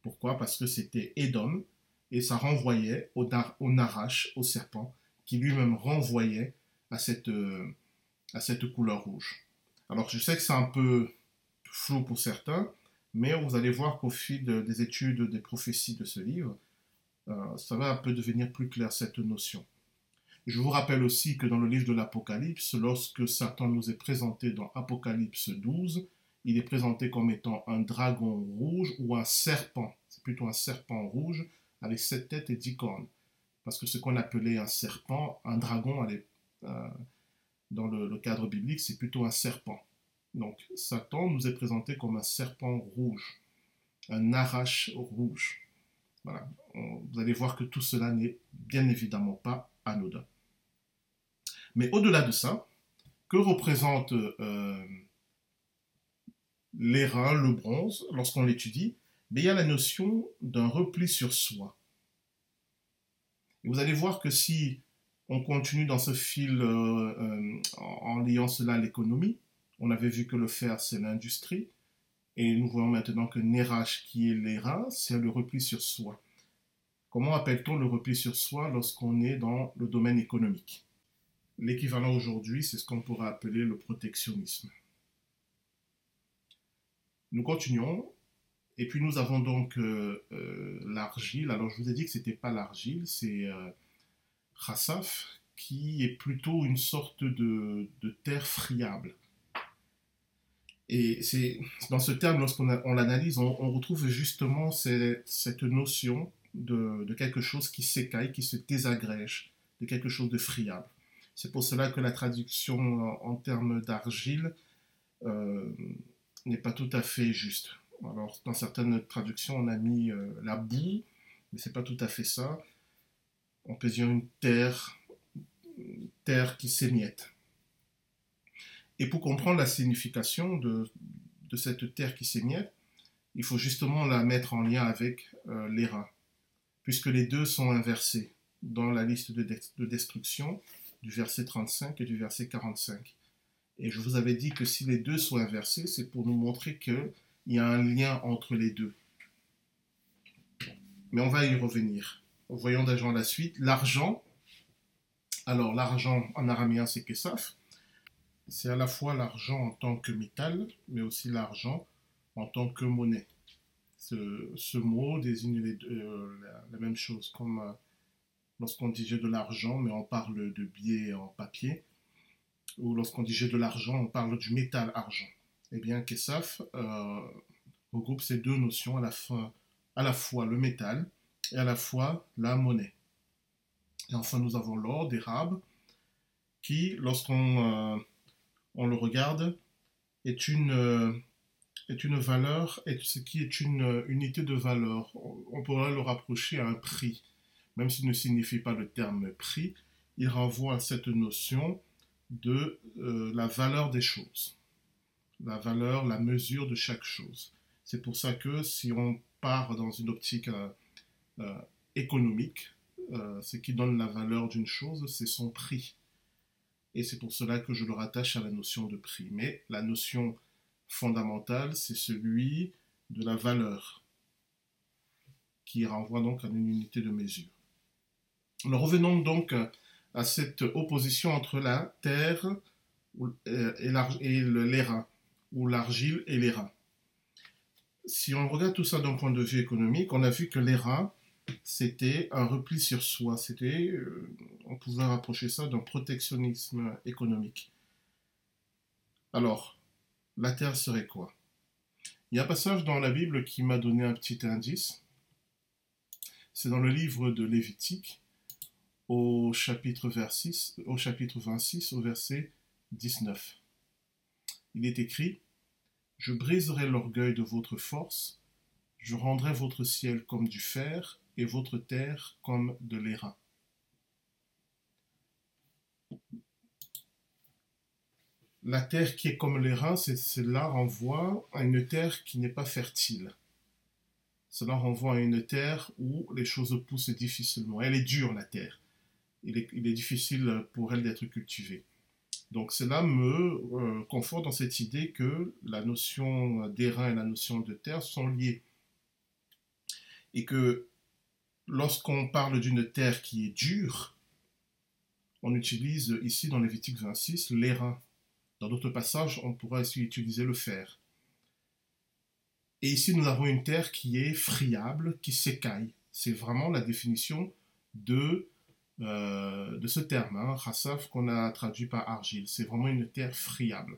Pourquoi? Parce que c'était Édom, et ça renvoyait au, au Narash, au serpent, qui lui-même renvoyait à cette, euh, à cette couleur rouge. Alors je sais que c'est un peu flou pour certains, mais vous allez voir qu'au fil des études des prophéties de ce livre, euh, ça va un peu devenir plus clair cette notion. Je vous rappelle aussi que dans le livre de l'Apocalypse, lorsque Satan nous est présenté dans Apocalypse 12, il est présenté comme étant un dragon rouge ou un serpent. C'est plutôt un serpent rouge avec sept têtes et dix cornes. Parce que ce qu'on appelait un serpent, un dragon, euh, dans le cadre biblique, c'est plutôt un serpent. Donc Satan nous est présenté comme un serpent rouge, un arrache rouge. Voilà. vous allez voir que tout cela n'est bien évidemment pas anodin. Mais au-delà de ça, que représente euh, l'airain, le bronze, lorsqu'on l'étudie, mais il y a la notion d'un repli sur soi. Et vous allez voir que si on continue dans ce fil euh, euh, en liant cela à l'économie, on avait vu que le fer, c'est l'industrie, et nous voyons maintenant que Nérach, qui est l'airain, c'est le repli sur soi. Comment appelle-t-on le repli sur soi lorsqu'on est dans le domaine économique? L'équivalent aujourd'hui, c'est ce qu'on pourrait appeler le protectionnisme. Nous continuons. Et puis nous avons donc euh, euh, l'argile. Alors je vous ai dit que ce n'était pas l'argile, c'est euh, qui est plutôt une sorte de, terre friable. Et c'est dans ce terme, lorsqu'on l'analyse, on, retrouve justement cette notion de, de, quelque chose qui s'écaille, qui se désagrège, de quelque chose de friable. C'est pour cela que la traduction en, termes d'argile euh, n'est pas tout à fait juste. Alors, dans certaines traductions, on a mis euh, la boue, mais c'est pas tout à fait ça. On peut dire une terre, terre qui s'émiette. Et pour comprendre la signification de, cette terre qui s'émiette, il faut justement la mettre en lien avec euh, les puisque les deux sont inversés dans la liste de, de destruction du verset 35 et du verset 45. Et je vous avais dit que si les deux sont inversés, c'est pour nous montrer qu'il y a un lien entre les deux. Mais on va y revenir. Voyons déjà la suite. L'argent, alors l'argent en araméen c'est kesaf, c'est à la fois l'argent en tant que métal, mais aussi l'argent en tant que monnaie. Ce, mot désigne euh, la, même chose, comme euh, lorsqu'on dit j'ai de l'argent, mais on parle de billets en papier, ou lorsqu'on dit j'ai de l'argent, on parle du métal argent. Eh bien, Kesaf euh, regroupe ces deux notions à la, fois le métal et à la fois la monnaie. Et enfin, nous avons l'or d'érable, qui, lorsqu'on euh, on le regarde, est une, euh, est une valeur, et ce qui est une unité de valeur. On pourrait le rapprocher à un prix même s'il ne signifie pas le terme prix, il renvoie à cette notion de la valeur des choses, la valeur, la mesure de chaque chose. C'est pour ça que si on part dans une optique euh, euh, économique, ce qui donne la valeur d'une chose, c'est son prix. Et c'est pour cela que je le rattache à la notion de prix. Mais la notion fondamentale, c'est celui de la valeur, qui renvoie donc à une unité de mesure. Nous revenons donc à cette opposition entre la terre euh, et l'airain, ou l'argile et l'airain. Si on regarde tout ça d'un point de vue économique, on a vu que l'airain, c'était un repli sur soi, c'était, euh, on pouvait rapprocher ça d'un protectionnisme économique. Alors, la terre serait quoi? Il y a un passage dans la Bible qui m'a donné un petit indice. C'est dans le livre de Lévitique, au chapitre, au chapitre 26, au verset 19. Il est écrit Je briserai l'orgueil de votre force, je rendrai votre ciel comme du fer et votre terre comme de l'airain. La terre qui est comme l'airain, cela renvoie à une terre qui n'est pas fertile. Cela renvoie à une terre où les choses poussent difficilement. Elle est dure, la terre il est, difficile pour elle d'être cultivée. Donc cela me euh, conforte dans cette idée que la notion d'airain et la notion de terre sont liées. Et que lorsqu'on parle d'une terre qui est dure, on utilise ici dans Lévitique 26 l'airain. Dans d'autres passages, on pourra aussi utiliser le fer. Et ici, nous avons une terre qui est friable, qui s'écaille. C'est vraiment la définition de euh, de ce terme, hein, qu'on a traduit par argile. C'est vraiment une terre friable.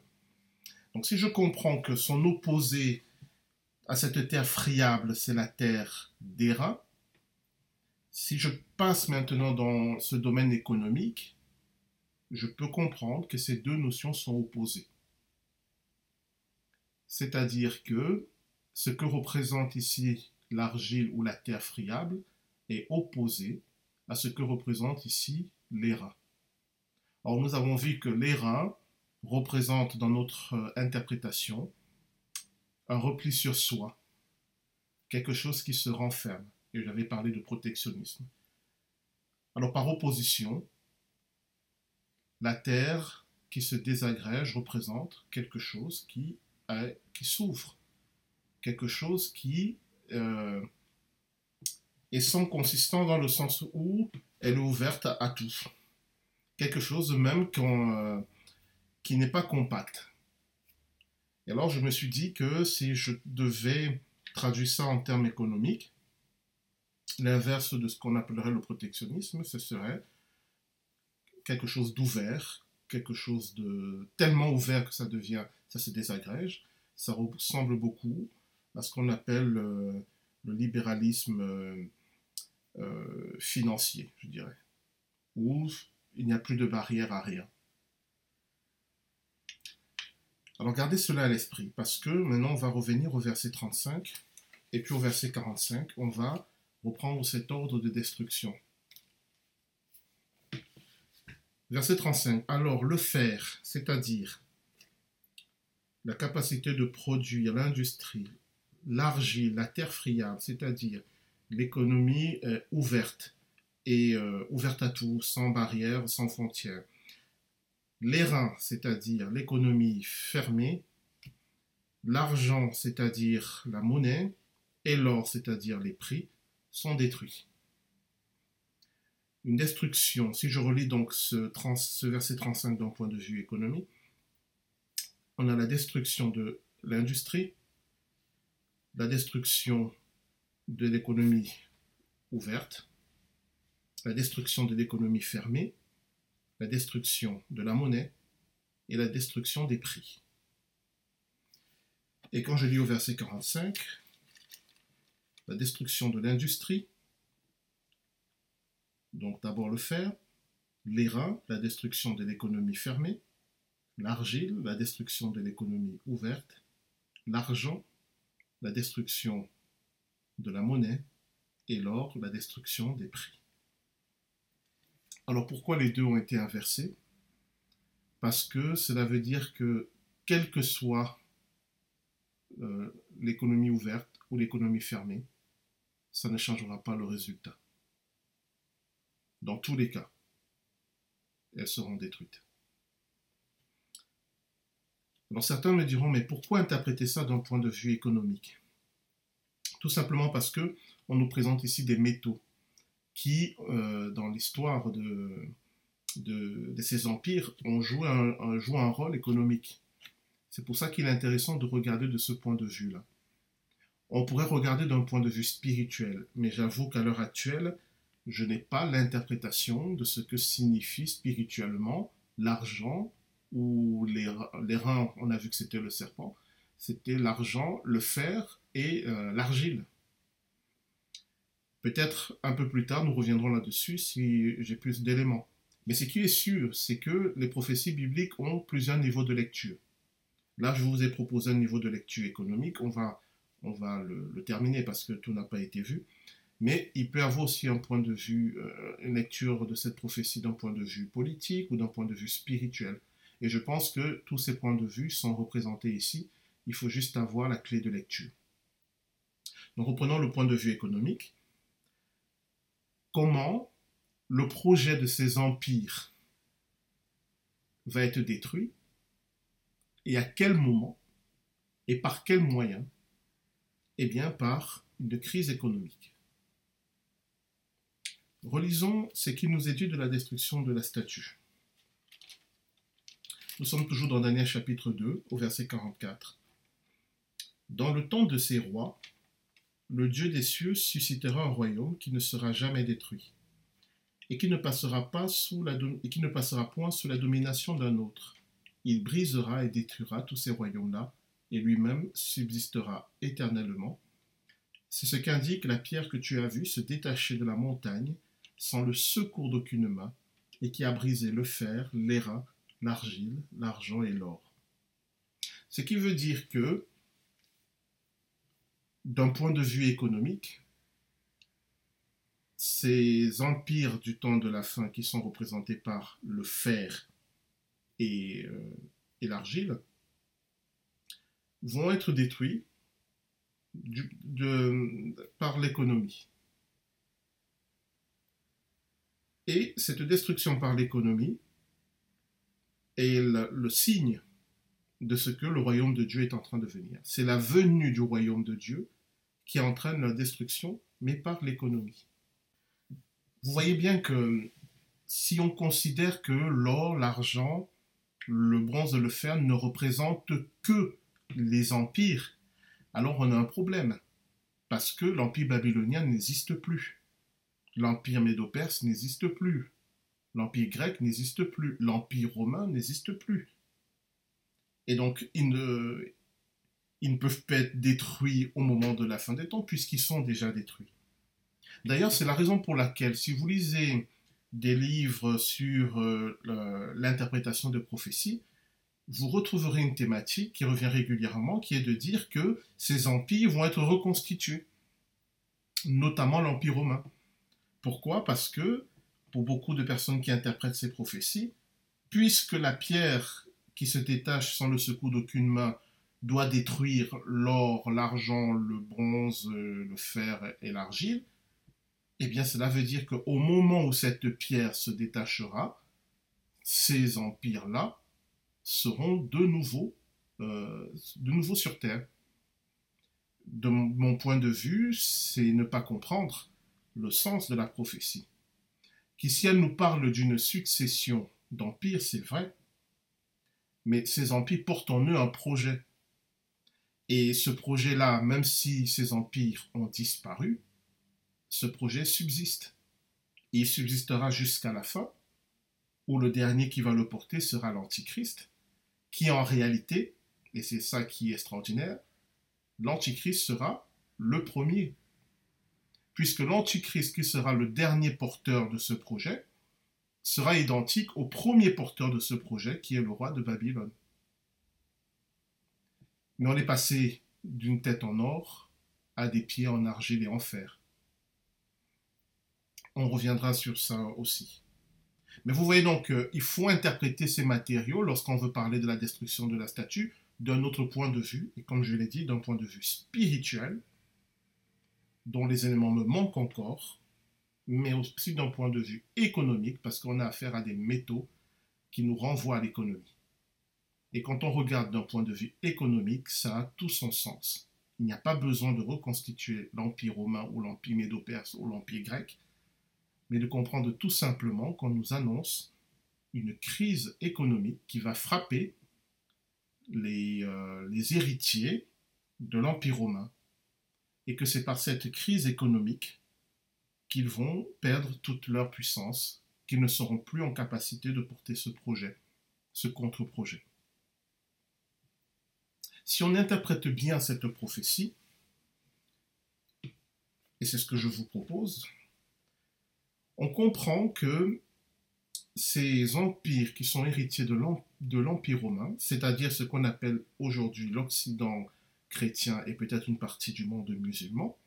Donc si je comprends que son opposé à cette terre friable, c'est la terre d'airain, si je passe maintenant dans ce domaine économique, je peux comprendre que ces deux notions sont opposées. C'est-à-dire que ce que représente ici l'argile ou la terre friable est opposé à ce que représente ici l'airain. Or, nous avons vu que l'airain représente dans notre euh, interprétation un repli sur soi, quelque chose qui se renferme. Et j'avais parlé de protectionnisme. Alors par opposition, la terre qui se désagrège représente quelque chose qui, qui s'ouvre, quelque chose qui euh, est sans consistant dans le sens où elle est ouverte à, tout. Quelque chose même euh, qui n'est pas compact. Et alors je me suis dit que si je devais traduire ça en termes économiques, l'inverse de ce qu'on appellerait le protectionnisme, ce serait quelque chose d'ouvert, quelque chose de tellement ouvert que ça devient, ça se désagrège. Ça ressemble beaucoup à ce qu'on appelle euh, le libéralisme euh, financier, je dirais, où il n'y a plus de barrière à rien. Alors gardez cela à l'esprit, parce que maintenant on va revenir au verset 35, et puis au verset 45, on va reprendre cet ordre de destruction. Verset 35. Alors le fer, c'est-à-dire la capacité de produire l'industrie, l'argile, la terre friable, c'est-à-dire l'économie euh, ouverte et euh, ouverte à tout, sans barrières, sans frontières. Les reins, c'est-à-dire l'économie fermée, l'argent, c'est-à-dire la monnaie, et l'or, c'est-à-dire les prix, sont détruits. Une destruction, si je relis donc ce, ce verset 35 d'un point de vue économique, on a la destruction de l'industrie, la destruction de l'économie ouverte, la destruction de l'économie fermée, la destruction de la monnaie et la destruction des prix. Et quand je lis au verset 45, la destruction de l'industrie, donc d'abord le fer, l'airain, la destruction de l'économie fermée, l'argile, la destruction de l'économie ouverte, l'argent, la destruction de la monnaie, et l'or, la destruction des prix. Alors pourquoi les deux ont été inversés? Parce que cela veut dire que quelle que soit euh, l'économie ouverte ou l'économie fermée, ça ne changera pas le résultat. Dans tous les cas, elles seront détruites. Alors certains me diront, mais pourquoi interpréter ça d'un point de vue économique? Tout simplement parce que on nous présente ici des métaux qui, euh, dans l'histoire de, de, ces empires, ont joué un, un rôle économique. C'est pour ça qu'il est intéressant de regarder de ce point de vue-là. On pourrait regarder d'un point de vue spirituel, mais j'avoue qu'à l'heure actuelle, je n'ai pas l'interprétation de ce que signifie spirituellement l'argent ou les, reins, on a vu que c'était le serpent, c'était l'argent, le fer et euh, l'argile. Peut-être un peu plus tard, nous reviendrons là-dessus si j'ai plus d'éléments. Mais ce qui est sûr, c'est que les prophéties bibliques ont plusieurs niveaux de lecture. Là, je vous ai proposé un niveau de lecture économique. On va on va le, terminer parce que tout n'a pas été vu. Mais il peut avoir aussi un point de vue, euh, une lecture de cette prophétie d'un point de vue politique ou d'un point de vue spirituel. Et je pense que tous ces points de vue sont représentés ici. Il faut juste avoir la clé de lecture. Donc reprenons le point de vue économique. Comment le projet de ces empires va être détruit et à quel moment et par quels moyens? Eh bien, par une crise économique. Relisons ce qui nous est dit de la destruction de la statue. Nous sommes toujours dans Daniel chapitre 2, au verset 44. Dans le temps de ces rois, le Dieu des cieux suscitera un royaume qui ne sera jamais détruit, et qui ne passera, pas sous la et point sous la domination d'un autre. Il brisera et détruira tous ces royaumes-là, et lui-même subsistera éternellement. C'est ce qu'indique la pierre que tu as vue se détacher de la montagne sans le secours d'aucune main, et qui a brisé le fer, l'airain, l'argile, l'argent et l'or. Ce qui veut dire que, d'un point de vue économique, ces empires du temps de la fin qui sont représentés par le fer et, euh, l'argile vont être détruits par l'économie. Et cette destruction par l'économie est le, signe de ce que le royaume de Dieu est en train de venir. C'est la venue du royaume de Dieu qui entraîne la destruction, mais par l'économie. Vous voyez bien que si on considère que l'or, l'argent, le bronze et le fer ne représentent que les empires, alors on a un problème. Parce que l'empire babylonien n'existe plus. L'empire médo-perse n'existe plus. L'empire grec n'existe plus. L'empire romain n'existe plus. Et donc, ils ne, peuvent pas être détruits au moment de la fin des temps, puisqu'ils sont déjà détruits. D'ailleurs, c'est la raison pour laquelle, si vous lisez des livres sur euh, l'interprétation de prophéties, vous retrouverez une thématique qui revient régulièrement, qui est de dire que ces empires vont être reconstitués, notamment l'Empire romain. Pourquoi? Parce que, pour beaucoup de personnes qui interprètent ces prophéties, puisque la pierre qui se détache sans le secours d'aucune main doit détruire l'or, l'argent, le bronze, le fer et l'argile, eh bien cela veut dire qu'au moment où cette pierre se détachera, ces empires-là seront de nouveau, euh, de nouveau sur Terre. De mon point de vue, c'est ne pas comprendre le sens de la prophétie. Qu'ici elle nous parle d'une succession d'empires, c'est vrai, mais ces empires portent en eux un projet. Et ce projet-là, même si ces empires ont disparu, ce projet subsiste. Il subsistera jusqu'à la fin, où le dernier qui va le porter sera l'Antichrist, qui en réalité, et c'est ça qui est extraordinaire, l'Antichrist sera le premier. Puisque l'Antichrist qui sera le dernier porteur de ce projet sera identique au premier porteur de ce projet qui est le roi de Babylone. Mais on est passé d'une tête en or à des pieds en argile et en fer. On reviendra sur ça aussi. Mais vous voyez donc qu'il faut interpréter ces matériaux lorsqu'on veut parler de la destruction de la statue d'un autre point de vue, et comme je l'ai dit, d'un point de vue spirituel, dont les éléments me manquent encore, mais aussi d'un point de vue économique, parce qu'on a affaire à des métaux qui nous renvoient à l'économie. Et quand on regarde d'un point de vue économique, ça a tout son sens. Il n'y a pas besoin de reconstituer l'Empire romain ou l'Empire médo-perse ou l'Empire grec mais de comprendre tout simplement qu'on nous annonce une crise économique qui va frapper les, euh, les héritiers de l'Empire romain, et que c'est par cette crise économique qu'ils vont perdre toute leur puissance, qu'ils ne seront plus en capacité de porter ce projet, ce contre-projet. Si on interprète bien cette prophétie, et c'est ce que je vous propose, on comprend que ces empires qui sont héritiers de l'Empire romain, c'est-à-dire ce qu'on appelle aujourd'hui l'Occident chrétien et peut-être une partie du monde musulman,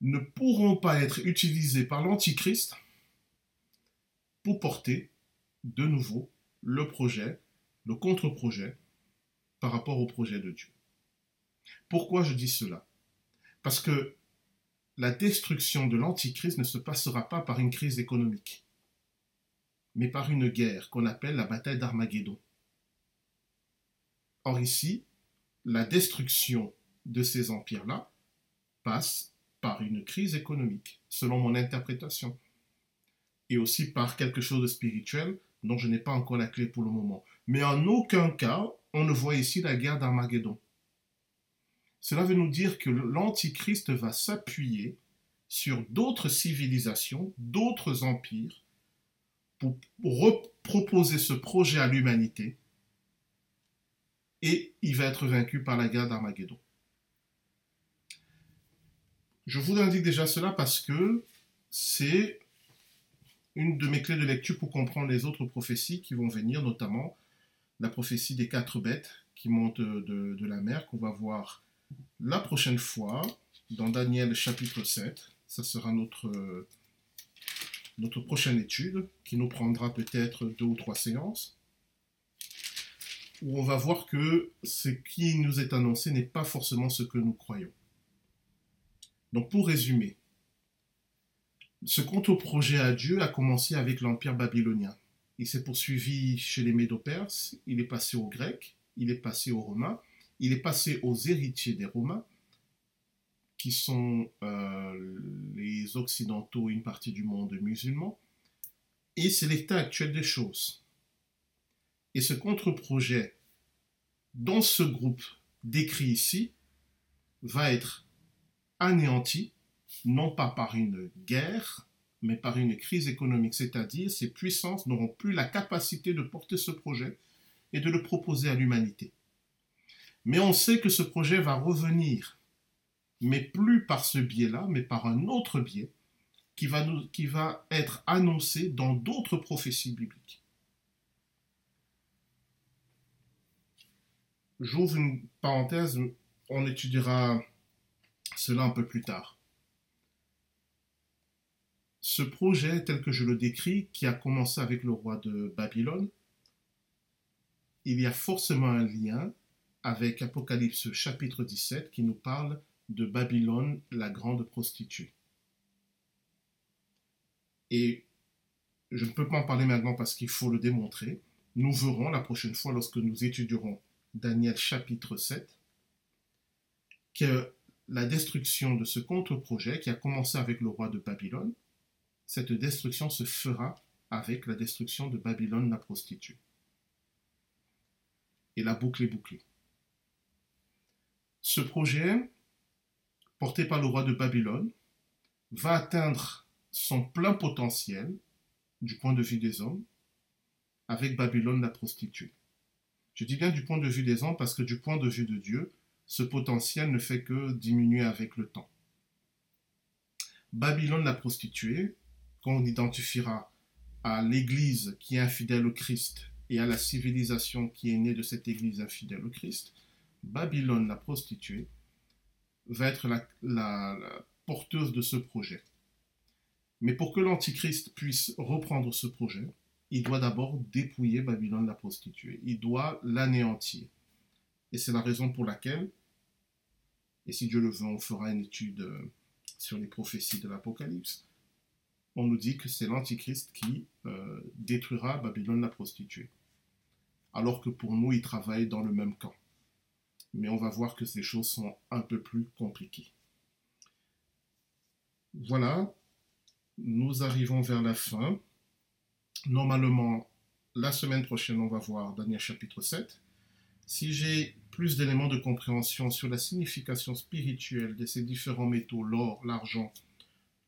ne pourront pas être utilisés par l'Antichrist pour porter de nouveau le projet, le contre-projet par rapport au projet de Dieu. Pourquoi je dis cela? Parce que la destruction de l'Antichrist ne se passera pas par une crise économique, mais par une guerre qu'on appelle la bataille d'Armageddon. Or ici, la destruction de ces empires-là passe par une crise économique, selon mon interprétation, et aussi par quelque chose de spirituel dont je n'ai pas encore la clé pour le moment. Mais en aucun cas, on ne voit ici la guerre d'Armageddon. Cela veut nous dire que l'Antichrist va s'appuyer sur d'autres civilisations, d'autres empires, pour reproposer ce projet à l'humanité, et il va être vaincu par la guerre d'Armageddon. Je vous indique déjà cela parce que c'est une de mes clés de lecture pour comprendre les autres prophéties qui vont venir, notamment la prophétie des quatre bêtes qui montent de, la mer, qu'on va voir la prochaine fois, dans Daniel chapitre 7, ça sera notre, notre prochaine étude qui nous prendra peut-être deux ou trois séances. où on va voir que ce qui nous est annoncé n'est pas forcément ce que nous croyons. Donc pour résumer, ce contre-projet à Dieu a commencé avec l'Empire babylonien. Il s'est poursuivi chez les Médo-Perses, il est passé aux Grecs, il est passé aux Romains, il est passé aux héritiers des Romains, qui sont euh, les Occidentaux et une partie du monde musulman, et c'est l'état actuel des choses. Et ce contre-projet, dans ce groupe décrit ici, va être anéanti, non pas par une guerre, mais par une crise économique, c'est-à-dire ces puissances n'auront plus la capacité de porter ce projet et de le proposer à l'humanité. Mais on sait que ce projet va revenir, mais plus par ce biais-là, mais par un autre biais qui va, qui va être annoncé dans d'autres prophéties bibliques. J'ouvre une parenthèse, on étudiera cela un peu plus tard. Ce projet, tel que je le décris, qui a commencé avec le roi de Babylone, il y a forcément un lien avec Apocalypse chapitre 17 qui nous parle de Babylone, la grande prostituée. Et je ne peux pas en parler maintenant parce qu'il faut le démontrer. Nous verrons la prochaine fois lorsque nous étudierons Daniel chapitre 7 que la destruction de ce contre-projet qui a commencé avec le roi de Babylone, cette destruction se fera avec la destruction de Babylone la prostituée. Et la boucle est bouclée. Ce projet, porté par le roi de Babylone, va atteindre son plein potentiel du point de vue des hommes avec Babylone la prostituée. Je dis bien du point de vue des hommes parce que du point de vue de Dieu, ce potentiel ne fait que diminuer avec le temps. Babylone la prostituée, qu'on identifiera à l'Église qui est infidèle au Christ et à la civilisation qui est née de cette Église infidèle au Christ, Babylone, la prostituée, va être la, porteuse de ce projet. Mais pour que l'Antichrist puisse reprendre ce projet, il doit d'abord dépouiller Babylone la prostituée. Il doit l'anéantir. Et c'est la raison pour laquelle, et si Dieu le veut, on fera une étude euh, sur les prophéties de l'Apocalypse, on nous dit que c'est l'Antichrist qui euh, détruira Babylone la prostituée. Alors que pour nous, il travaille dans le même camp mais on va voir que ces choses sont un peu plus compliquées. Voilà, nous arrivons vers la fin. Normalement, la semaine prochaine, on va voir Daniel chapitre 7. Si j'ai plus d'éléments de compréhension sur la signification spirituelle de ces différents métaux, l'or, l'argent,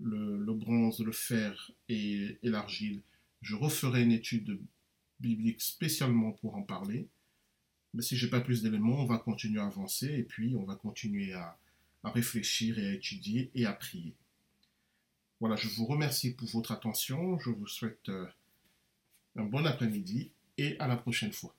le, bronze, le fer et l'argile, je referai une étude biblique spécialement pour en parler. Mais si j'ai pas plus d'éléments, on va continuer à avancer et puis on va continuer à, réfléchir et à étudier et à prier. Voilà, je vous remercie pour votre attention. Je vous souhaite euh, un bon après-midi et à la prochaine fois.